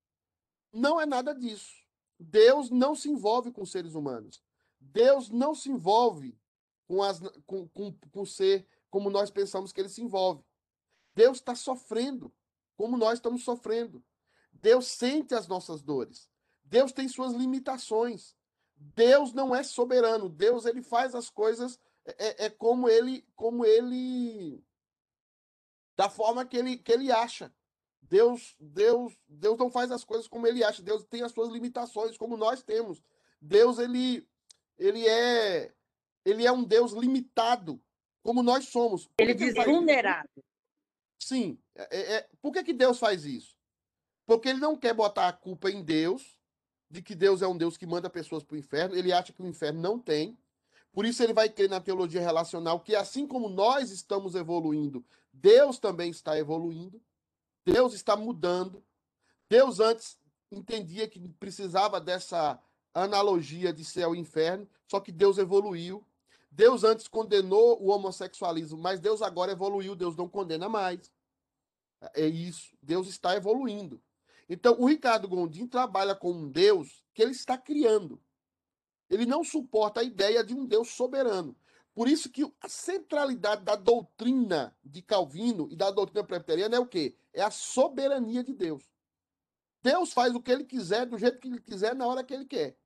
não é nada disso. Deus não se envolve com seres humanos. Deus não se envolve com, as, com, com, com ser como nós pensamos que ele se envolve. Deus está sofrendo como nós estamos sofrendo. Deus sente as nossas dores. Deus tem suas limitações. Deus não é soberano. Deus ele faz as coisas é, é como ele como ele da forma que ele que ele acha. Deus Deus Deus não faz as coisas como ele acha. Deus tem as suas limitações como nós temos. Deus ele ele é ele é um Deus limitado como nós somos. Por Ele diz vulnerável. Sim. É, é- por que, que Deus faz isso? Porque ele não quer botar a culpa em Deus, de que Deus é um Deus que manda pessoas para o inferno. Ele acha que o inferno não tem. Por isso ele vai crer na teologia relacional, que assim como nós estamos evoluindo, Deus também está evoluindo. Deus está mudando. Deus antes entendia que precisava dessa analogia de céu e inferno, só que Deus evoluiu. Deus antes condenou o homossexualismo, mas Deus agora evoluiu, Deus não condena mais. É isso, Deus está evoluindo. Então, o Ricardo Gondim trabalha com um Deus que ele está criando. Ele não suporta a ideia de um Deus soberano. Por isso que a centralidade da doutrina de Calvino e da doutrina presbiteriana é o quê? É a soberania de Deus. Deus faz o que ele quiser, do jeito que ele quiser, na hora que ele quer.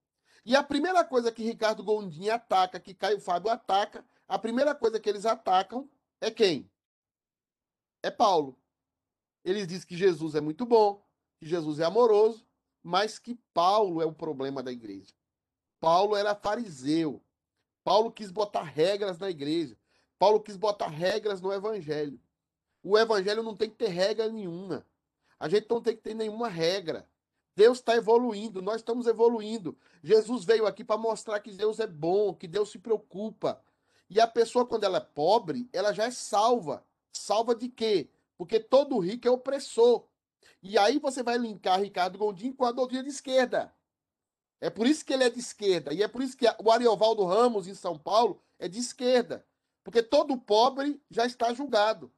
E a primeira coisa que Ricardo Gondim ataca, que Caio Fábio ataca, a primeira coisa que eles atacam é quem? É Paulo. Eles dizem que Jesus é muito bom, que Jesus é amoroso, mas que Paulo é o problema da igreja. Paulo era fariseu. Paulo quis botar regras na igreja. Paulo quis botar regras no evangelho. O evangelho não tem que ter regra nenhuma. A gente não tem que ter nenhuma regra. Deus está evoluindo, nós estamos evoluindo. Jesus veio aqui para mostrar que Deus é bom, que Deus se preocupa. E a pessoa, quando ela é pobre, ela já é salva. Salva de quê? Porque todo rico é opressor. E aí você vai linkar Ricardo Gondim com a doutrina de esquerda. É por isso que ele é de esquerda. E é por isso que o Ariovaldo Ramos, em São Paulo, é de esquerda. Porque todo pobre já está julgado.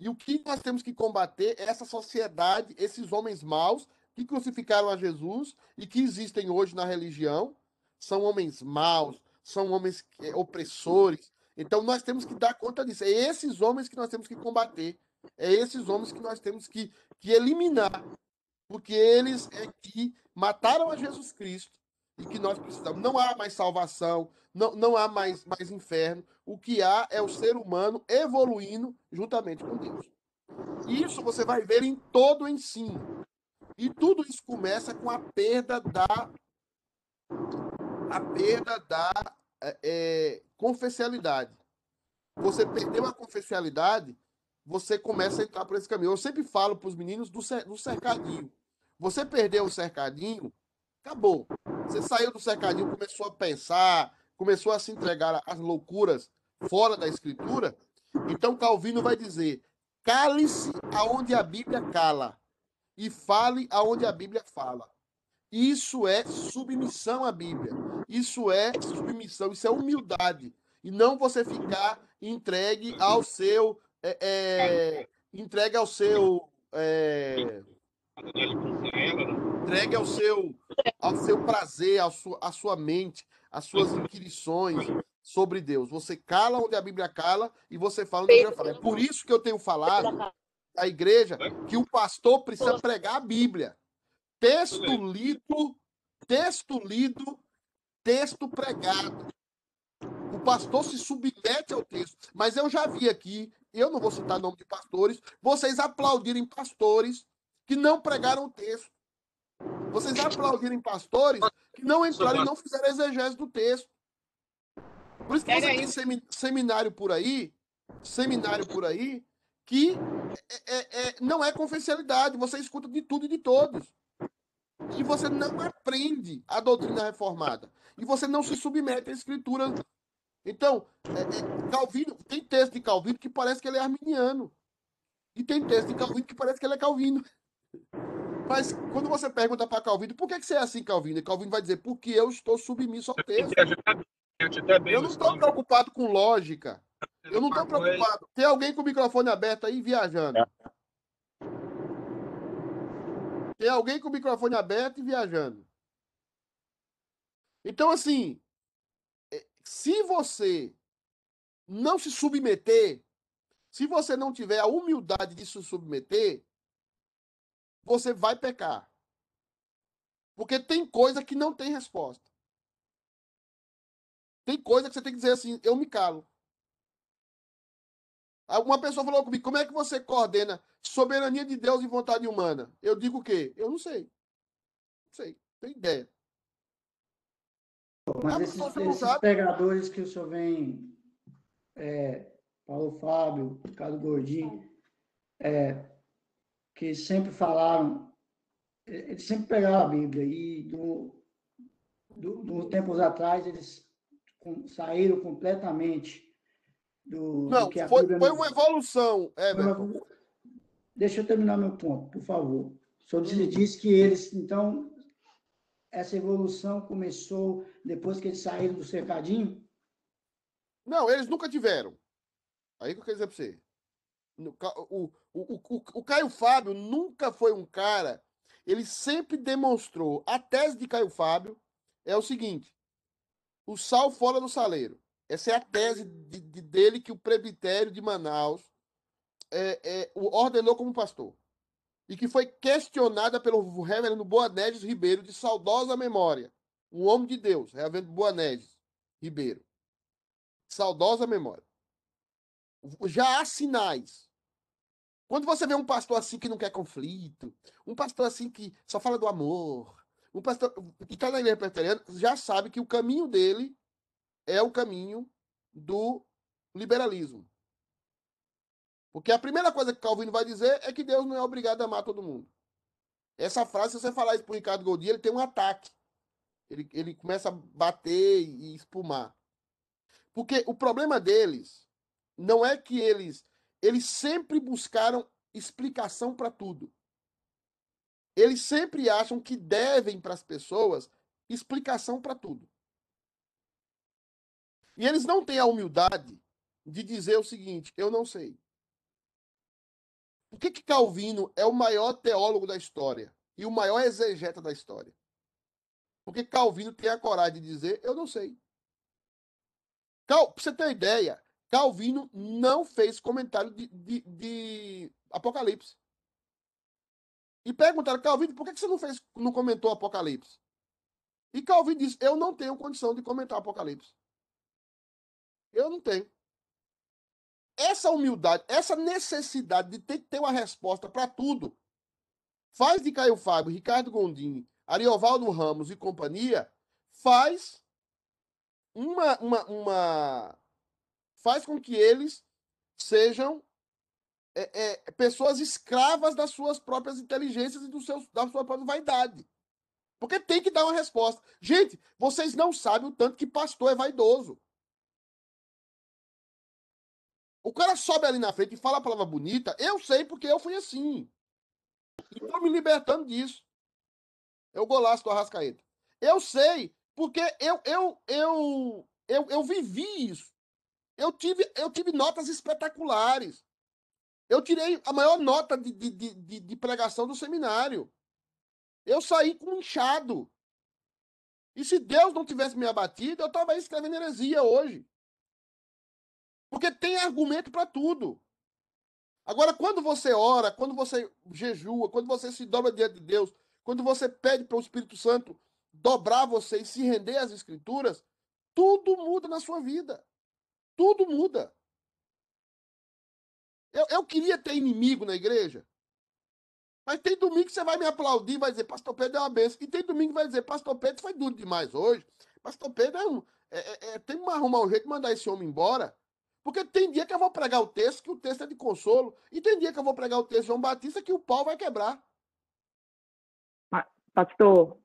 E o que nós temos que combater é essa sociedade, esses homens maus que crucificaram a Jesus e que existem hoje na religião. São homens maus, são homens é, opressores. Então nós temos que dar conta disso. É esses homens que nós temos que combater. É esses homens que nós temos que, que eliminar. Porque eles é que mataram a Jesus Cristo e que nós precisamos. Não há mais salvação, não, não há mais, mais inferno. O que há é o ser humano evoluindo juntamente com Deus. Isso você vai ver em todo o ensino. E tudo isso começa com a perda da a perda da é, é confessionalidade. Você perdeu a confessionalidade, você começa a entrar por esse caminho. Eu sempre falo para os meninos do, do cercadinho. Você perdeu o cercadinho, acabou. Você saiu do cercadinho, começou a pensar, começou a se entregar às loucuras fora da escritura, então Calvino vai dizer: cale-se aonde a Bíblia cala e fale aonde a Bíblia fala. Isso é submissão à Bíblia. Isso é submissão, isso é humildade. E não você ficar entregue ao seu. É, é, entregue ao seu. É, entregue ao seu, ao seu prazer, à sua, à sua mente, as suas inquirições sobre Deus. Você cala onde a Bíblia cala e você fala onde a Bíblia fala. É por isso que eu tenho falado à igreja que o pastor precisa pregar a Bíblia. Texto lido, texto lido, texto pregado. O pastor se submete ao texto. Mas eu já vi aqui, eu não vou citar nome de pastores, vocês aplaudirem pastores que não pregaram o texto. Vocês aplaudirem pastores que não entraram e não fizeram exegese do texto. Por isso que você tem seminário por aí, seminário por aí, que é, é, é, não é confidencialidade, você escuta de tudo e de todos. E você não aprende a doutrina reformada. E você não se submete à escritura. Então, é, é, Calvino, tem texto de Calvino que parece que ele é arminiano. E tem texto de Calvino que parece que ele é calvino. Mas quando você pergunta para Calvino, por que, que você é assim, Calvino? E Calvino vai dizer, porque eu estou submisso ao texto. Eu não estou preocupado com lógica. Eu não estou preocupado. Tem alguém com o microfone aberto aí viajando. Tem alguém com o microfone aberto e viajando. Então, assim, é, se você não se submeter, se você não tiver a humildade de se submeter, você vai pecar. Porque tem coisa que não tem resposta. Tem coisa que você tem que dizer assim, eu me calo. Alguma pessoa falou comigo, como é que você coordena soberania de Deus e vontade humana? Eu digo o quê? Eu não sei. Não sei, não tenho ideia. Mas esses, esses pregadores que o senhor vem, é, Paulo Fábio, Ricardo Gordinho, é, que sempre falaram, eles sempre pegaram a Bíblia e do, do, do tempos atrás eles saíram completamente do, Não, do foi, Bíblia foi uma evolução. É, uma... Deixa eu terminar meu ponto, por favor. O senhor hum. disse que eles, então, essa evolução começou depois que eles saíram do cercadinho? Não, eles nunca tiveram. Aí que eu quero dizer para você. O, o, o, o Caio Fábio nunca foi um cara. Ele sempre demonstrou. A tese de Caio Fábio é o seguinte: o sal fora do saleiro. Essa é a tese de, de, dele que o presbitério de Manaus é, é, ordenou como pastor. E que foi questionada pelo reverendo Boanéges Ribeiro, de saudosa memória. Um homem de Deus, reverendo Boanéges Ribeiro. Saudosa memória. Já há sinais quando você vê um pastor assim que não quer conflito, um pastor assim que só fala do amor, O pastor que está na igreja presbiteriana já sabe que o caminho dele é o caminho do liberalismo. Porque a primeira coisa que Calvino vai dizer é que Deus não é obrigado a amar todo mundo. Essa frase, se você falar isso para Ricardo Goldi, ele tem um ataque. Ele, ele começa a bater e espumar. Porque o problema deles não é que eles eles sempre buscaram explicação para tudo. Eles sempre acham que devem para as pessoas explicação para tudo. E eles não têm a humildade de dizer o seguinte: eu não sei. Por que, que Calvino é o maior teólogo da história e o maior exegeta da história? Porque Calvino tem a coragem de dizer: eu não sei. Cal, pra você ter uma ideia, Calvino não fez comentário de, de, de Apocalipse. E perguntaram, Calvino, por que você não fez, não comentou Apocalipse? E Calvino disse, eu não tenho condição de comentar Apocalipse. Eu não tenho. Essa humildade, essa necessidade de ter que ter uma resposta para tudo, faz de Caio Fábio, Ricardo Gondim, Ariovaldo Ramos e companhia, faz uma, uma, uma faz com que eles sejam é, é, pessoas escravas das suas próprias inteligências e do seu, da sua própria vaidade. Porque tem que dar uma resposta. Gente, vocês não sabem o tanto que pastor é vaidoso. O cara sobe ali na frente e fala a palavra bonita. Eu sei porque eu fui assim. E tô me libertando disso. O golaço do Arrascaeta. Eu sei porque eu, eu, eu, eu, eu vivi isso. Eu tive, eu tive notas espetaculares. Eu tirei a maior nota de, de, de, de pregação do seminário. Eu saí com um inchado. E se Deus não tivesse me abatido, eu estava escrevendo heresia hoje. Porque tem argumento para tudo. Agora, quando você ora, quando você jejua, quando você se dobra diante de Deus, quando você pede para o Espírito Santo dobrar você e se render às Escrituras, tudo muda na sua vida. Tudo muda. Eu, eu queria ter inimigo na igreja. Mas tem domingo que você vai me aplaudir, vai dizer, Pastor Pedro é uma benção. E tem domingo que vai dizer, Pastor Pedro foi duro demais hoje. Pastor Pedro é um. É, é, é tem que arrumar um jeito de mandar esse homem embora. Porque tem dia que eu vou pregar o texto, que o texto é de consolo. E tem dia que eu vou pregar o texto de João Batista, que o pau vai quebrar. Pastor,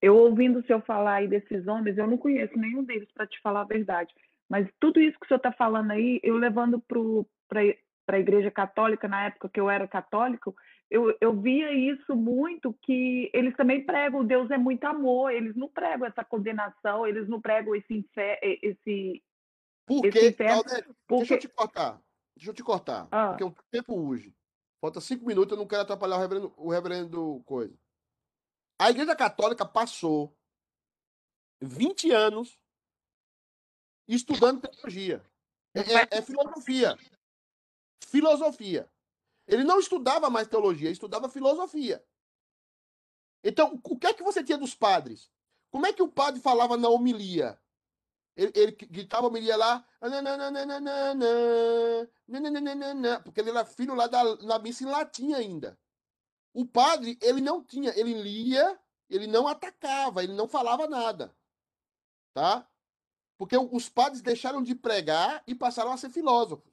eu ouvindo o senhor falar aí desses homens, eu não conheço nenhum deles, para te falar a verdade. Mas tudo isso que o senhor está falando aí, eu levando para a Igreja Católica, na época que eu era católico, eu, eu via isso muito, que eles também pregam, Deus é muito amor, eles não pregam essa condenação, eles não pregam esse, infer, esse, Por esse inferno. Porque... Deixa eu te cortar. Deixa eu te cortar. Ah. Porque o tempo urge. Falta cinco minutos, eu não quero atrapalhar o reverendo, o reverendo coisa. A Igreja Católica passou 20 anos estudando teologia. É, é- é filosofia. Filosofia. Ele não estudava mais teologia, estudava filosofia. Então, o que é que você tinha dos padres? Como é que o padre falava na homilia? Ele, ele gritava homilia lá, porque ele era filho lá da, da missa em latim ainda. O padre, ele não tinha, ele lia, ele não atacava, ele não falava nada. Tá? Porque os padres deixaram de pregar e passaram a ser filósofos.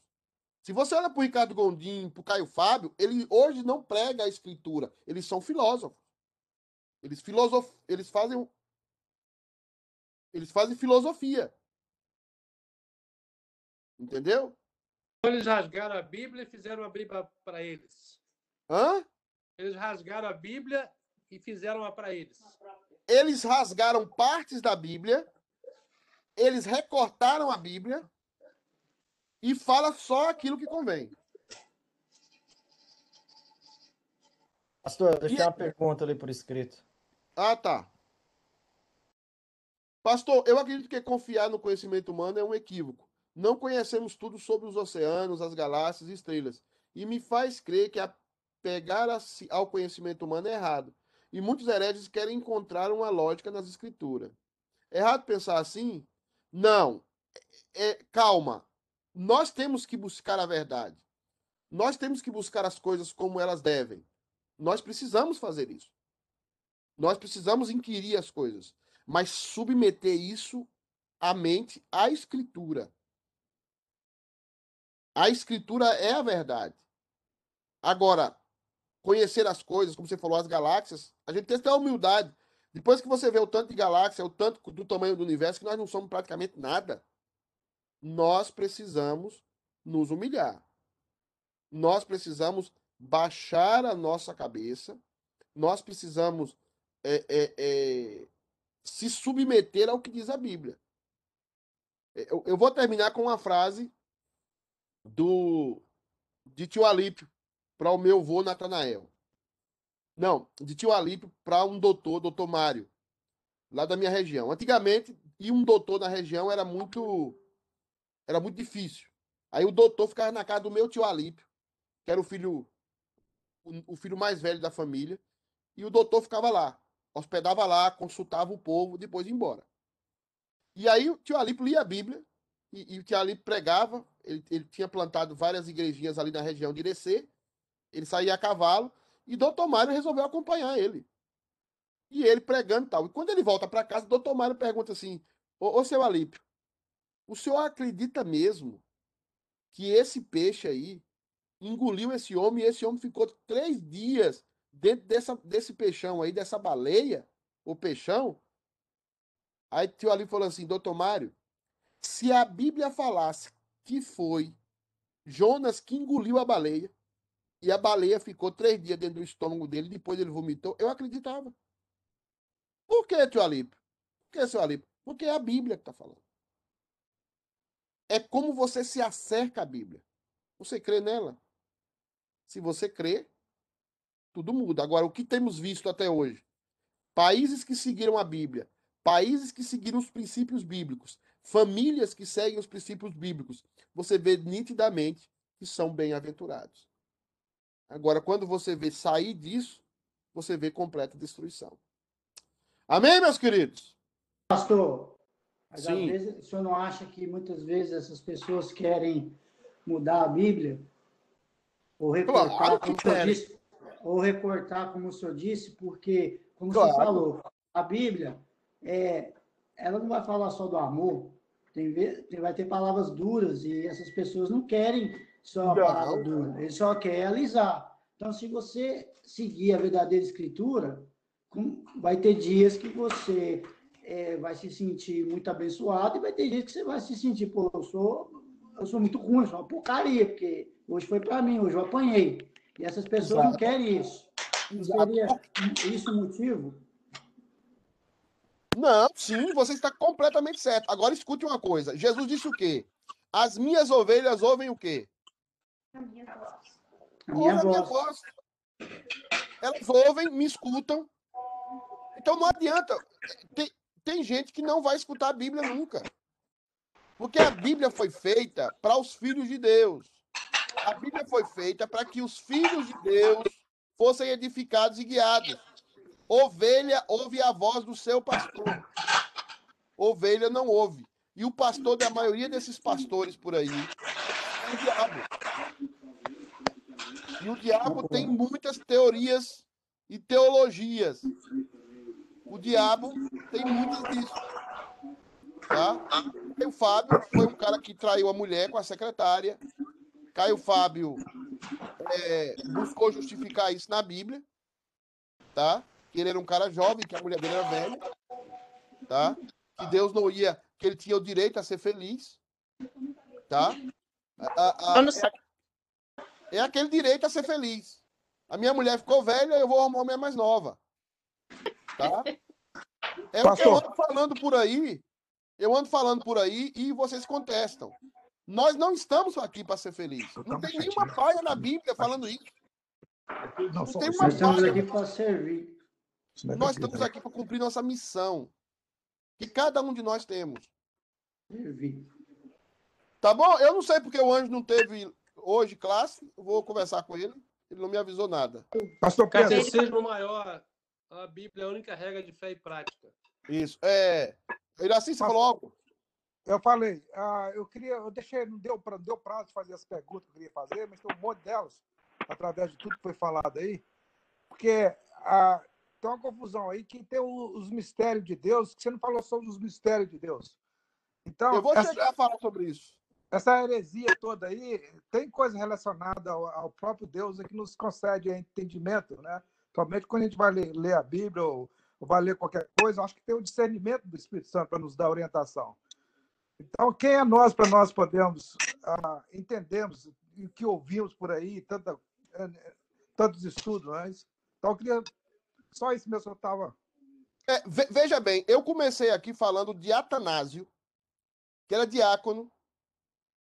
Se você olha para o Ricardo Gondim, para o Caio Fábio, ele hoje não prega a escritura, eles são filósofos. Eles filosof... eles fazem eles fazem filosofia. Entendeu? Eles rasgaram a Bíblia e fizeram uma Bíblia para eles. Hã? Eles rasgaram a Bíblia e fizeram uma para eles. Eles rasgaram partes da Bíblia, eles recortaram a Bíblia e fala só aquilo que convém. Pastor, eu deixei uma pergunta ali por escrito. Ah, tá. Pastor, eu acredito que confiar no conhecimento humano é um equívoco. Não conhecemos tudo sobre os oceanos, as galáxias e estrelas. E me faz crer que apegar ao conhecimento humano é errado. E muitos hereges querem encontrar uma lógica nas escrituras. É errado pensar assim? Não. É, é, calma. Nós temos que buscar a verdade. Nós temos que buscar as coisas como elas devem. Nós precisamos fazer isso. Nós precisamos inquirir as coisas, mas submeter isso à mente, à escritura. A escritura é a verdade. Agora, conhecer as coisas, como você falou, as galáxias, a gente tem que ter a humildade. Depois que você vê o tanto de galáxia, o tanto do tamanho do universo, que nós não somos praticamente nada, nós precisamos nos humilhar. Nós precisamos baixar a nossa cabeça, nós precisamos é, é, é, se submeter ao que diz a Bíblia. Eu, eu vou terminar com uma frase do de tio Alípio para o meu avô Natanael. Não, de tio Alípio para um doutor, doutor Mário, lá da minha região. Antigamente, ir um doutor na região era muito era muito difícil. Aí o doutor ficava na casa do meu tio Alípio, que era o filho o, o filho mais velho da família, e o doutor ficava lá, hospedava lá, consultava o povo, depois ia embora. E aí o tio Alípio lia a Bíblia, e, e o tio Alípio pregava, ele, ele tinha plantado várias igrejinhas ali na região de Irecê, ele saía a cavalo, e doutor Mário resolveu acompanhar ele. E ele pregando e tal. E quando ele volta para casa, doutor Mário pergunta assim, ô, ô seu Alípio, o senhor acredita mesmo que esse peixe aí engoliu esse homem e esse homem ficou três dias dentro dessa, desse peixão aí, dessa baleia, o peixão? Aí tio Ali falou assim, doutor Mário, se a Bíblia falasse que foi Jonas que engoliu a baleia e a baleia ficou três dias dentro do estômago dele, depois ele vomitou, eu acreditava. Por que, tio Alípio? Por que, seu Alípio? Porque é a Bíblia que está falando. É como você se acerca à Bíblia. Você crê nela? Se você crê, tudo muda. Agora, o que temos visto até hoje? Países que seguiram a Bíblia, países que seguiram os princípios bíblicos, famílias que seguem os princípios bíblicos, você vê nitidamente que são bem-aventurados. Agora, quando você vê sair disso, você vê completa destruição. Amém, meus queridos? Pastor, mas Sim. às vezes o senhor não acha que muitas vezes essas pessoas querem mudar a Bíblia? Ou recortar, claro como o senhor disse, ou recortar, como o senhor disse, porque, como claro. o senhor falou, a Bíblia, é, ela não vai falar só do amor, tem, vai ter palavras duras, e essas pessoas não querem só dura, eles só querem alisar. Então, se você seguir a verdadeira escritura, vai ter dias que você é, vai se sentir muito abençoado e vai ter dias que você vai se sentir, pô, eu sou, eu sou muito ruim, eu sou uma porcaria, porque hoje foi para mim, hoje eu apanhei. E essas pessoas Exato. não querem isso. Não seria isso o motivo? Não, sim, você está completamente certo. Agora escute uma coisa. Jesus disse o quê? As minhas ovelhas ouvem o quê? A minha voz. A minha, voz. minha voz. Elas ouvem, me escutam. Então não adianta. Tem, tem gente que não vai escutar a Bíblia nunca. Porque a Bíblia foi feita para os filhos de Deus. A Bíblia foi feita para que os filhos de Deus fossem edificados e guiados. Ovelha ouve a voz do seu pastor. Ovelha não ouve. E o pastor da maioria desses pastores por aí é o diabo. E o diabo tem muitas teorias e teologias. O diabo tem muitas disso. Tá? o Fábio foi um cara que traiu a mulher com a secretária. Caio Fábio é, buscou justificar isso na Bíblia, tá? Que ele era um cara jovem, que a mulher dele era velha, tá? Que Deus não ia, que ele tinha o direito a ser feliz, tá? A, a, é, é aquele direito a ser feliz. A minha mulher ficou velha, eu vou arrumar uma mulher mais nova, tá? É Pastor. o que eu ando falando por aí. Eu ando falando por aí e vocês contestam. Nós não estamos aqui para ser felizes. Não tem nenhuma paia na Bíblia falando isso. Não, tem uma Nós estamos aqui para servir. Nós estamos aqui para cumprir nossa missão. Que cada um de nós temos. Servir. Tá bom? Eu não sei porque o anjo não teve hoje classe. vou conversar com ele. Ele não me avisou nada. Pastor Pedro. Catecismo maior. A Bíblia é a única regra de fé e prática. Isso. É. Ele assim, você falou algo? Eu falei, ah, eu queria, eu deixei, não deu, não deu prazo de fazer as perguntas que eu queria fazer, mas tem um monte delas, através de tudo que foi falado aí, porque ah, tem uma confusão aí que tem os mistérios de Deus, que você não falou sobre os mistérios de Deus. Então, Eu vou essa, chegar a falar sobre isso. Essa heresia toda aí tem coisa relacionada ao, ao próprio Deus é que nos concede entendimento, né? Somente quando a gente vai ler, ler a Bíblia ou, ou vai ler qualquer coisa, acho que tem o discernimento do Espírito Santo para nos dar orientação. Então, quem é nós para nós podermos ah, entendermos o que ouvimos por aí, tanta, eh, tantos estudos, né? Então, eu queria. Só isso mesmo que eu estava. É, ve- veja bem, eu comecei aqui falando de Atanásio, que era diácono,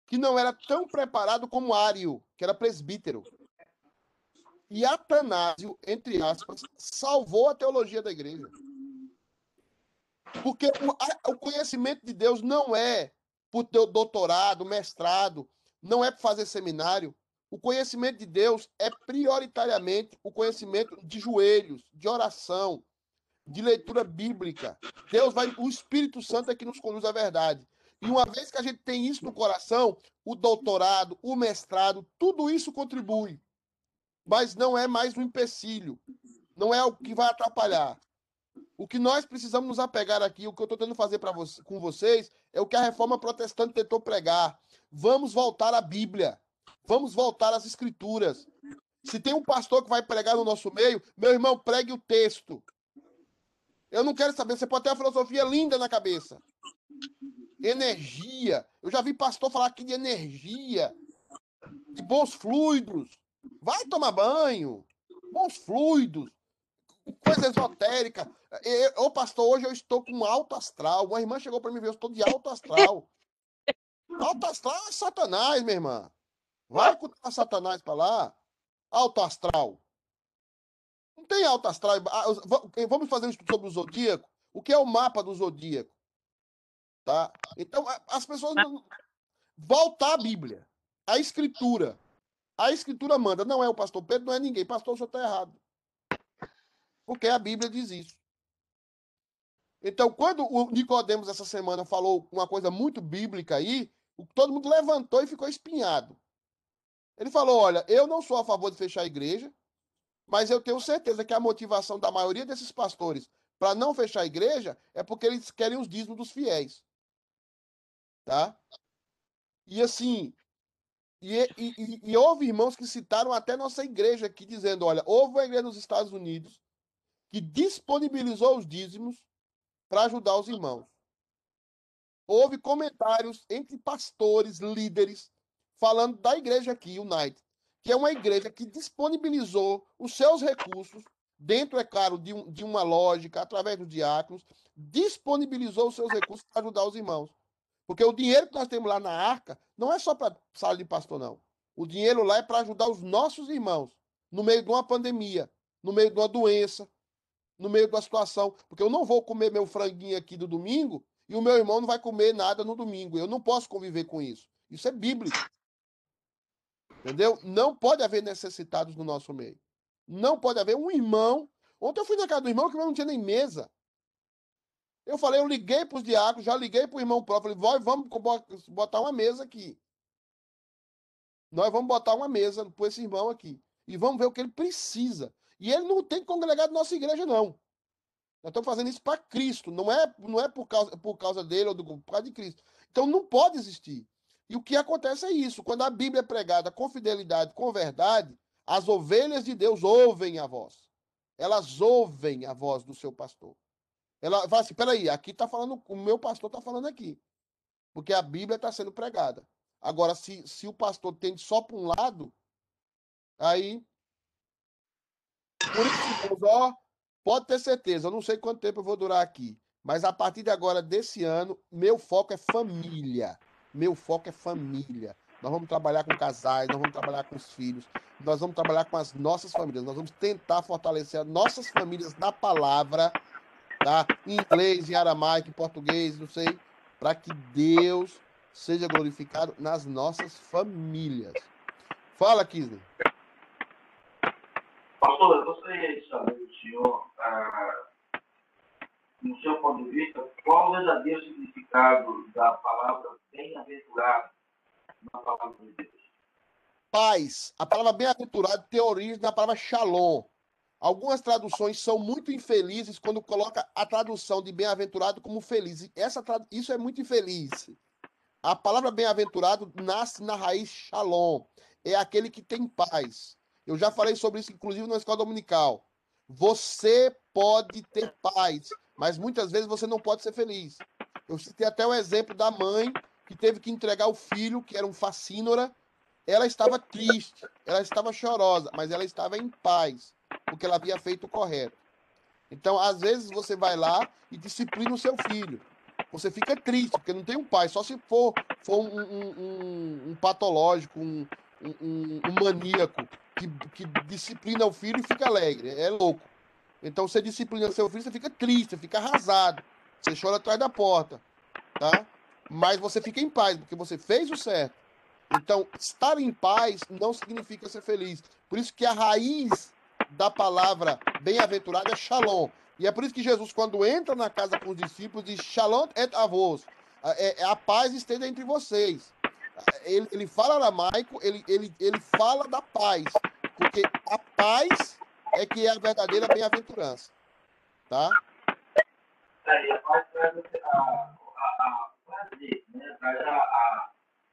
que não era tão preparado como Ário, que era presbítero. E Atanásio, entre aspas, salvou a teologia da igreja. Porque o, o conhecimento de Deus não é por ter doutorado, mestrado, não é por fazer seminário. O conhecimento de Deus é prioritariamente o conhecimento de joelhos, de oração, de leitura bíblica. Deus vai, o Espírito Santo é que nos conduz à verdade. E uma vez que a gente tem isso no coração, o doutorado, o mestrado, tudo isso contribui. Mas não é mais um empecilho. Não é o que vai atrapalhar. O que nós precisamos nos apegar aqui, o que eu estou tentando fazer você- com vocês, é o que a reforma protestante tentou pregar. Vamos voltar à Bíblia. Vamos voltar às Escrituras. Se tem um pastor que vai pregar no nosso meio, meu irmão, pregue o texto. Eu não quero saber, você pode ter uma filosofia linda na cabeça. Energia. Eu já vi pastor falar aqui de energia, de bons fluidos. Vai tomar banho. Bons fluidos. Coisa esotérica. E- Ô, pastor, hoje eu estou com alto astral. Uma irmã chegou para mim e eu estou de alto astral. Alto astral é Satanás, minha irmã. Vai com Satanás para lá. Alto astral. Não tem alto astral. Ah, os- va- Vamos fazer um estudo sobre o zodíaco? O que é o mapa do zodíaco? Tá? Então, as pessoas não. Voltar à Bíblia. A Escritura. A Escritura manda. Não é o pastor Pedro, não é ninguém. Pastor, o senhor está errado. Porque a Bíblia diz isso. Então, quando o Nicodemos essa semana falou uma coisa muito bíblica aí, todo mundo levantou e ficou espinhado. Ele falou: olha, eu não sou a favor de fechar a igreja, mas eu tenho certeza que a motivação da maioria desses pastores para não fechar a igreja é porque eles querem os dízimos dos fiéis. Tá? E assim, e, e, e- houve irmãos que citaram até nossa igreja aqui, dizendo: olha, houve uma igreja nos Estados Unidos que disponibilizou os dízimos para ajudar os irmãos. Houve comentários entre pastores, líderes, falando da igreja aqui, United, que é uma igreja que disponibilizou os seus recursos, dentro, é claro, de, um- de uma lógica, através dos diáconos, disponibilizou os seus recursos para ajudar os irmãos. Porque o dinheiro que nós temos lá na arca não é só para sala de pastor, não. O dinheiro lá é para ajudar os nossos irmãos no meio de uma pandemia, no meio de uma doença, no meio de uma situação. Porque eu não vou comer meu franguinho aqui do domingo e o meu irmão não vai comer nada no domingo. Eu não posso conviver com isso. Isso é bíblico. Entendeu? Não pode haver necessitados no nosso meio. Não pode haver um irmão. Ontem eu fui na casa do irmão que não tinha nem mesa. Eu falei, eu liguei para os diáconos, já liguei para o irmão próprio. Falei, "Vai, vamos botar uma mesa aqui. Nós vamos botar uma mesa para esse irmão aqui. E vamos ver o que ele precisa. E ele não tem congregado na nossa igreja, não. Nós estamos fazendo isso para Cristo. Não é, não é por, causa, por causa dele ou do, por causa de Cristo. Então não pode existir. E o que acontece é isso. Quando a Bíblia é pregada com fidelidade, com verdade, as ovelhas de Deus ouvem a voz. Elas ouvem a voz do seu pastor. Ela fala assim: peraí, aqui está falando, o meu pastor está falando aqui. Porque a Bíblia está sendo pregada. Agora, se, se o pastor tende só para um lado, aí. Por isso, ó, pode ter certeza, eu não sei quanto tempo eu vou durar aqui. Mas a partir de agora, desse ano, meu foco é família. Meu foco é família. Nós vamos trabalhar com casais, nós vamos trabalhar com os filhos, nós vamos trabalhar com as nossas famílias, nós vamos tentar fortalecer as nossas famílias na palavra, tá? Em inglês, em aramaico, em português, não sei, para que Deus seja glorificado nas nossas famílias. Fala, Kisney. Pastor, eu gostaria de saber do senhor, ah, no seu ponto de vista, qual o verdadeiro significado da palavra bem-aventurado na palavra de Deus. Paz. A palavra bem-aventurado tem origem na palavra shalom. Algumas traduções são muito infelizes quando coloca a tradução de bem-aventurado como feliz. Essa, isso é muito infeliz. A palavra bem-aventurado nasce na raiz shalom. É aquele que tem paz. Eu já falei sobre isso, inclusive, na escola dominical. Você pode ter paz, mas muitas vezes você não pode ser feliz. Eu citei até o exemplo da mãe que teve que entregar o filho, que era um facínora. Ela estava triste, ela estava chorosa, mas ela estava em paz, porque ela havia feito o correto. Então, às vezes, você vai lá e disciplina o seu filho. Você fica triste, porque não tem um pai, só se for, for um, um- um- um patológico, um, maníaco que, que disciplina o filho e fica alegre. É louco. Então, você disciplina seu filho, você fica triste, fica arrasado. Você chora atrás da porta, tá? Mas você fica em paz, porque você fez o certo. Então, estar em paz não significa ser feliz. Por isso que a raiz da palavra bem-aventurado é shalom. E é por isso que Jesus, quando entra na casa com os discípulos, diz shalom et avos. É, é a paz esteja entre vocês. Ele, ele fala aramaico, ele, ele, ele fala da paz. Porque a paz é que é a verdadeira bem-aventurança. Tá? Aí a paz traz a, a, a prazer, né? a, a, a,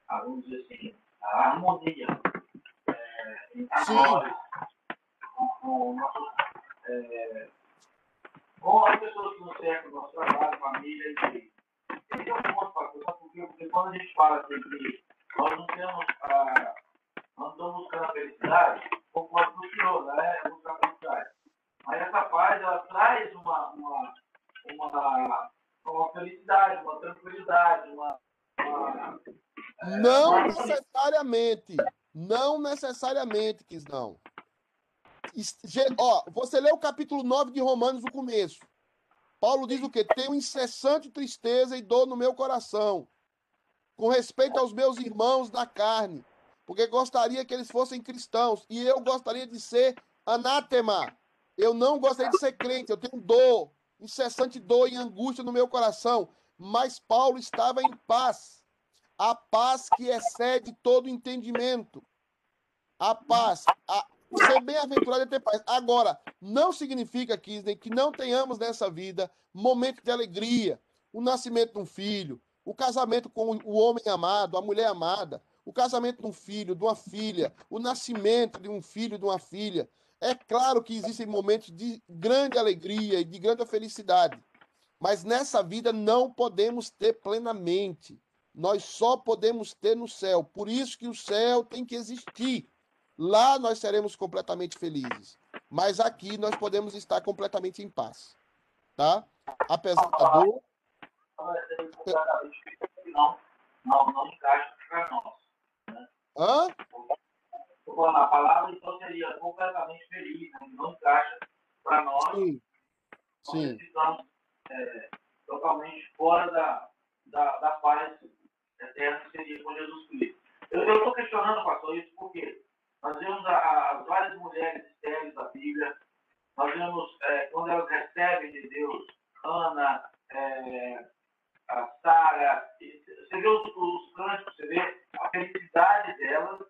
vamos dizer assim, a harmonia é, entre nós, com, com, é, com as pessoas que nos cercam, nosso trabalho, família, enfim. Esse é um ponto, pastor, sabe por quê? Porque quando a gente fala assim que nós não temos, a, nós estamos buscando a felicidade, com o senhor, né? É buscar a felicidade. Mas essa paz, ela traz uma, uma, uma, uma felicidade, uma tranquilidade, uma. uma Não necessariamente. Não necessariamente, quis não. Is- ge- Ó, você lê o capítulo 9 de Romanos, o começo. Paulo diz o quê? Tenho incessante tristeza e dor no meu coração, com respeito aos meus irmãos da carne, porque gostaria que eles fossem cristãos, e eu gostaria de ser anátema. Eu não gostaria de ser crente, eu tenho dor, incessante dor e angústia no meu coração. Mas Paulo estava em paz a paz que excede todo entendimento. A paz, a, ser bem-aventurado é ter paz. Agora, não significa, Kisney, que não tenhamos nessa vida momentos de alegria, o nascimento de um filho, o casamento com o homem amado, a mulher amada, o casamento de um filho, de uma filha, o nascimento de um filho, de uma filha. É claro que existem momentos de grande alegria e de grande felicidade, mas nessa vida não podemos ter plenamente nós só podemos ter no céu. Por isso que o céu tem que existir. Lá nós seremos completamente felizes. Mas aqui nós podemos estar completamente em paz. Tá? Apesar da dor. Não, não, encaixa nós. Hã? A palavra então seria completamente feliz, né? não encaixa para nós. Sim. Nós estamos é, totalmente fora da, da, da paz eterna que seria com Jesus Cristo. Eu estou questionando, pastor, isso porque nós vemos a- a- as várias mulheres estéreis da Bíblia, nós vemos é, quando elas recebem de Deus, Ana, é, a Sara, você vê os, os cânticos, você vê a felicidade delas,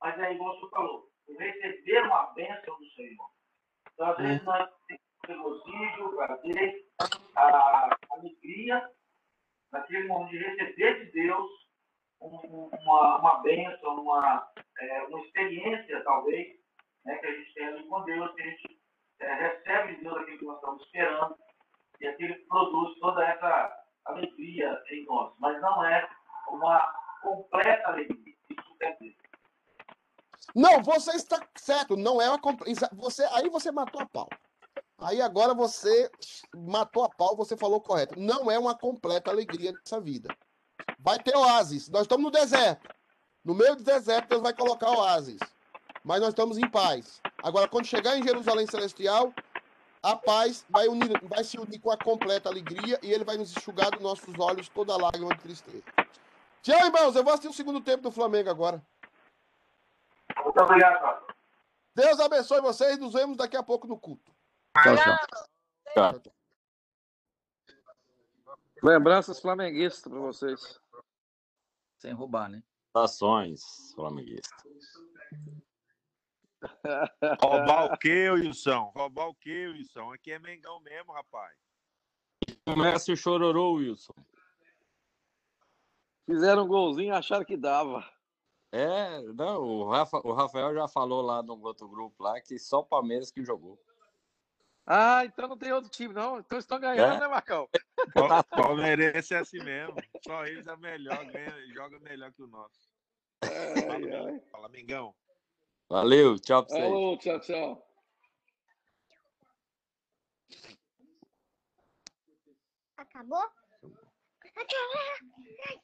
mas é o senhor falou, o receber uma bênção do Senhor. Então, às vezes, nós temos regozijo, prazer, a alegria, naquele momento de receber de Deus uma, uma bênção, uma, é, uma experiência, talvez, né, que a gente tem com Deus, que a gente é, recebe de Deus aquilo que nós estamos esperando, e aquilo que produz toda essa alegria em nós. Mas não é uma completa alegria. Isso quer dizer. Não, você está certo. Não é uma. Você, aí você matou a pau. Aí agora você matou a pau, você falou correto. Não é uma completa alegria nessa vida. Vai ter oásis. Nós estamos no deserto. No meio do deserto, Deus vai colocar oásis. Mas nós estamos em paz. Agora, quando chegar em Jerusalém Celestial, a paz vai, unir, vai se unir com a completa alegria e ele vai nos enxugar dos nossos olhos toda a lágrima de tristeza. Tchau, irmãos. Eu vou assistir o segundo tempo do Flamengo agora. Muito obrigado, pastor. Deus abençoe vocês. Nos vemos daqui a pouco no culto. Tchau, tchau. Tchau. Lembranças flamenguistas para vocês. Sem roubar, né? Ações flamenguistas. Roubar o quê, Wilson? Roubar o quê, Wilson? Aqui é Mengão mesmo, rapaz. Começa o chororô, Wilson. Fizeram um golzinho e acharam que dava. É, não, o, Rafa, o Rafael já falou lá no outro grupo lá que só o Palmeiras que jogou. Ah, então não tem outro time, não. Então estão ganhando, É. né, Marcão? Pa- Palmeirense é assim mesmo. Só eles é melhor, ganha, joga melhor que o nosso. Fala, Fala, Mengão. Valeu, tchau pra vocês. Alô, tchau, tchau. Acabou? Acabou.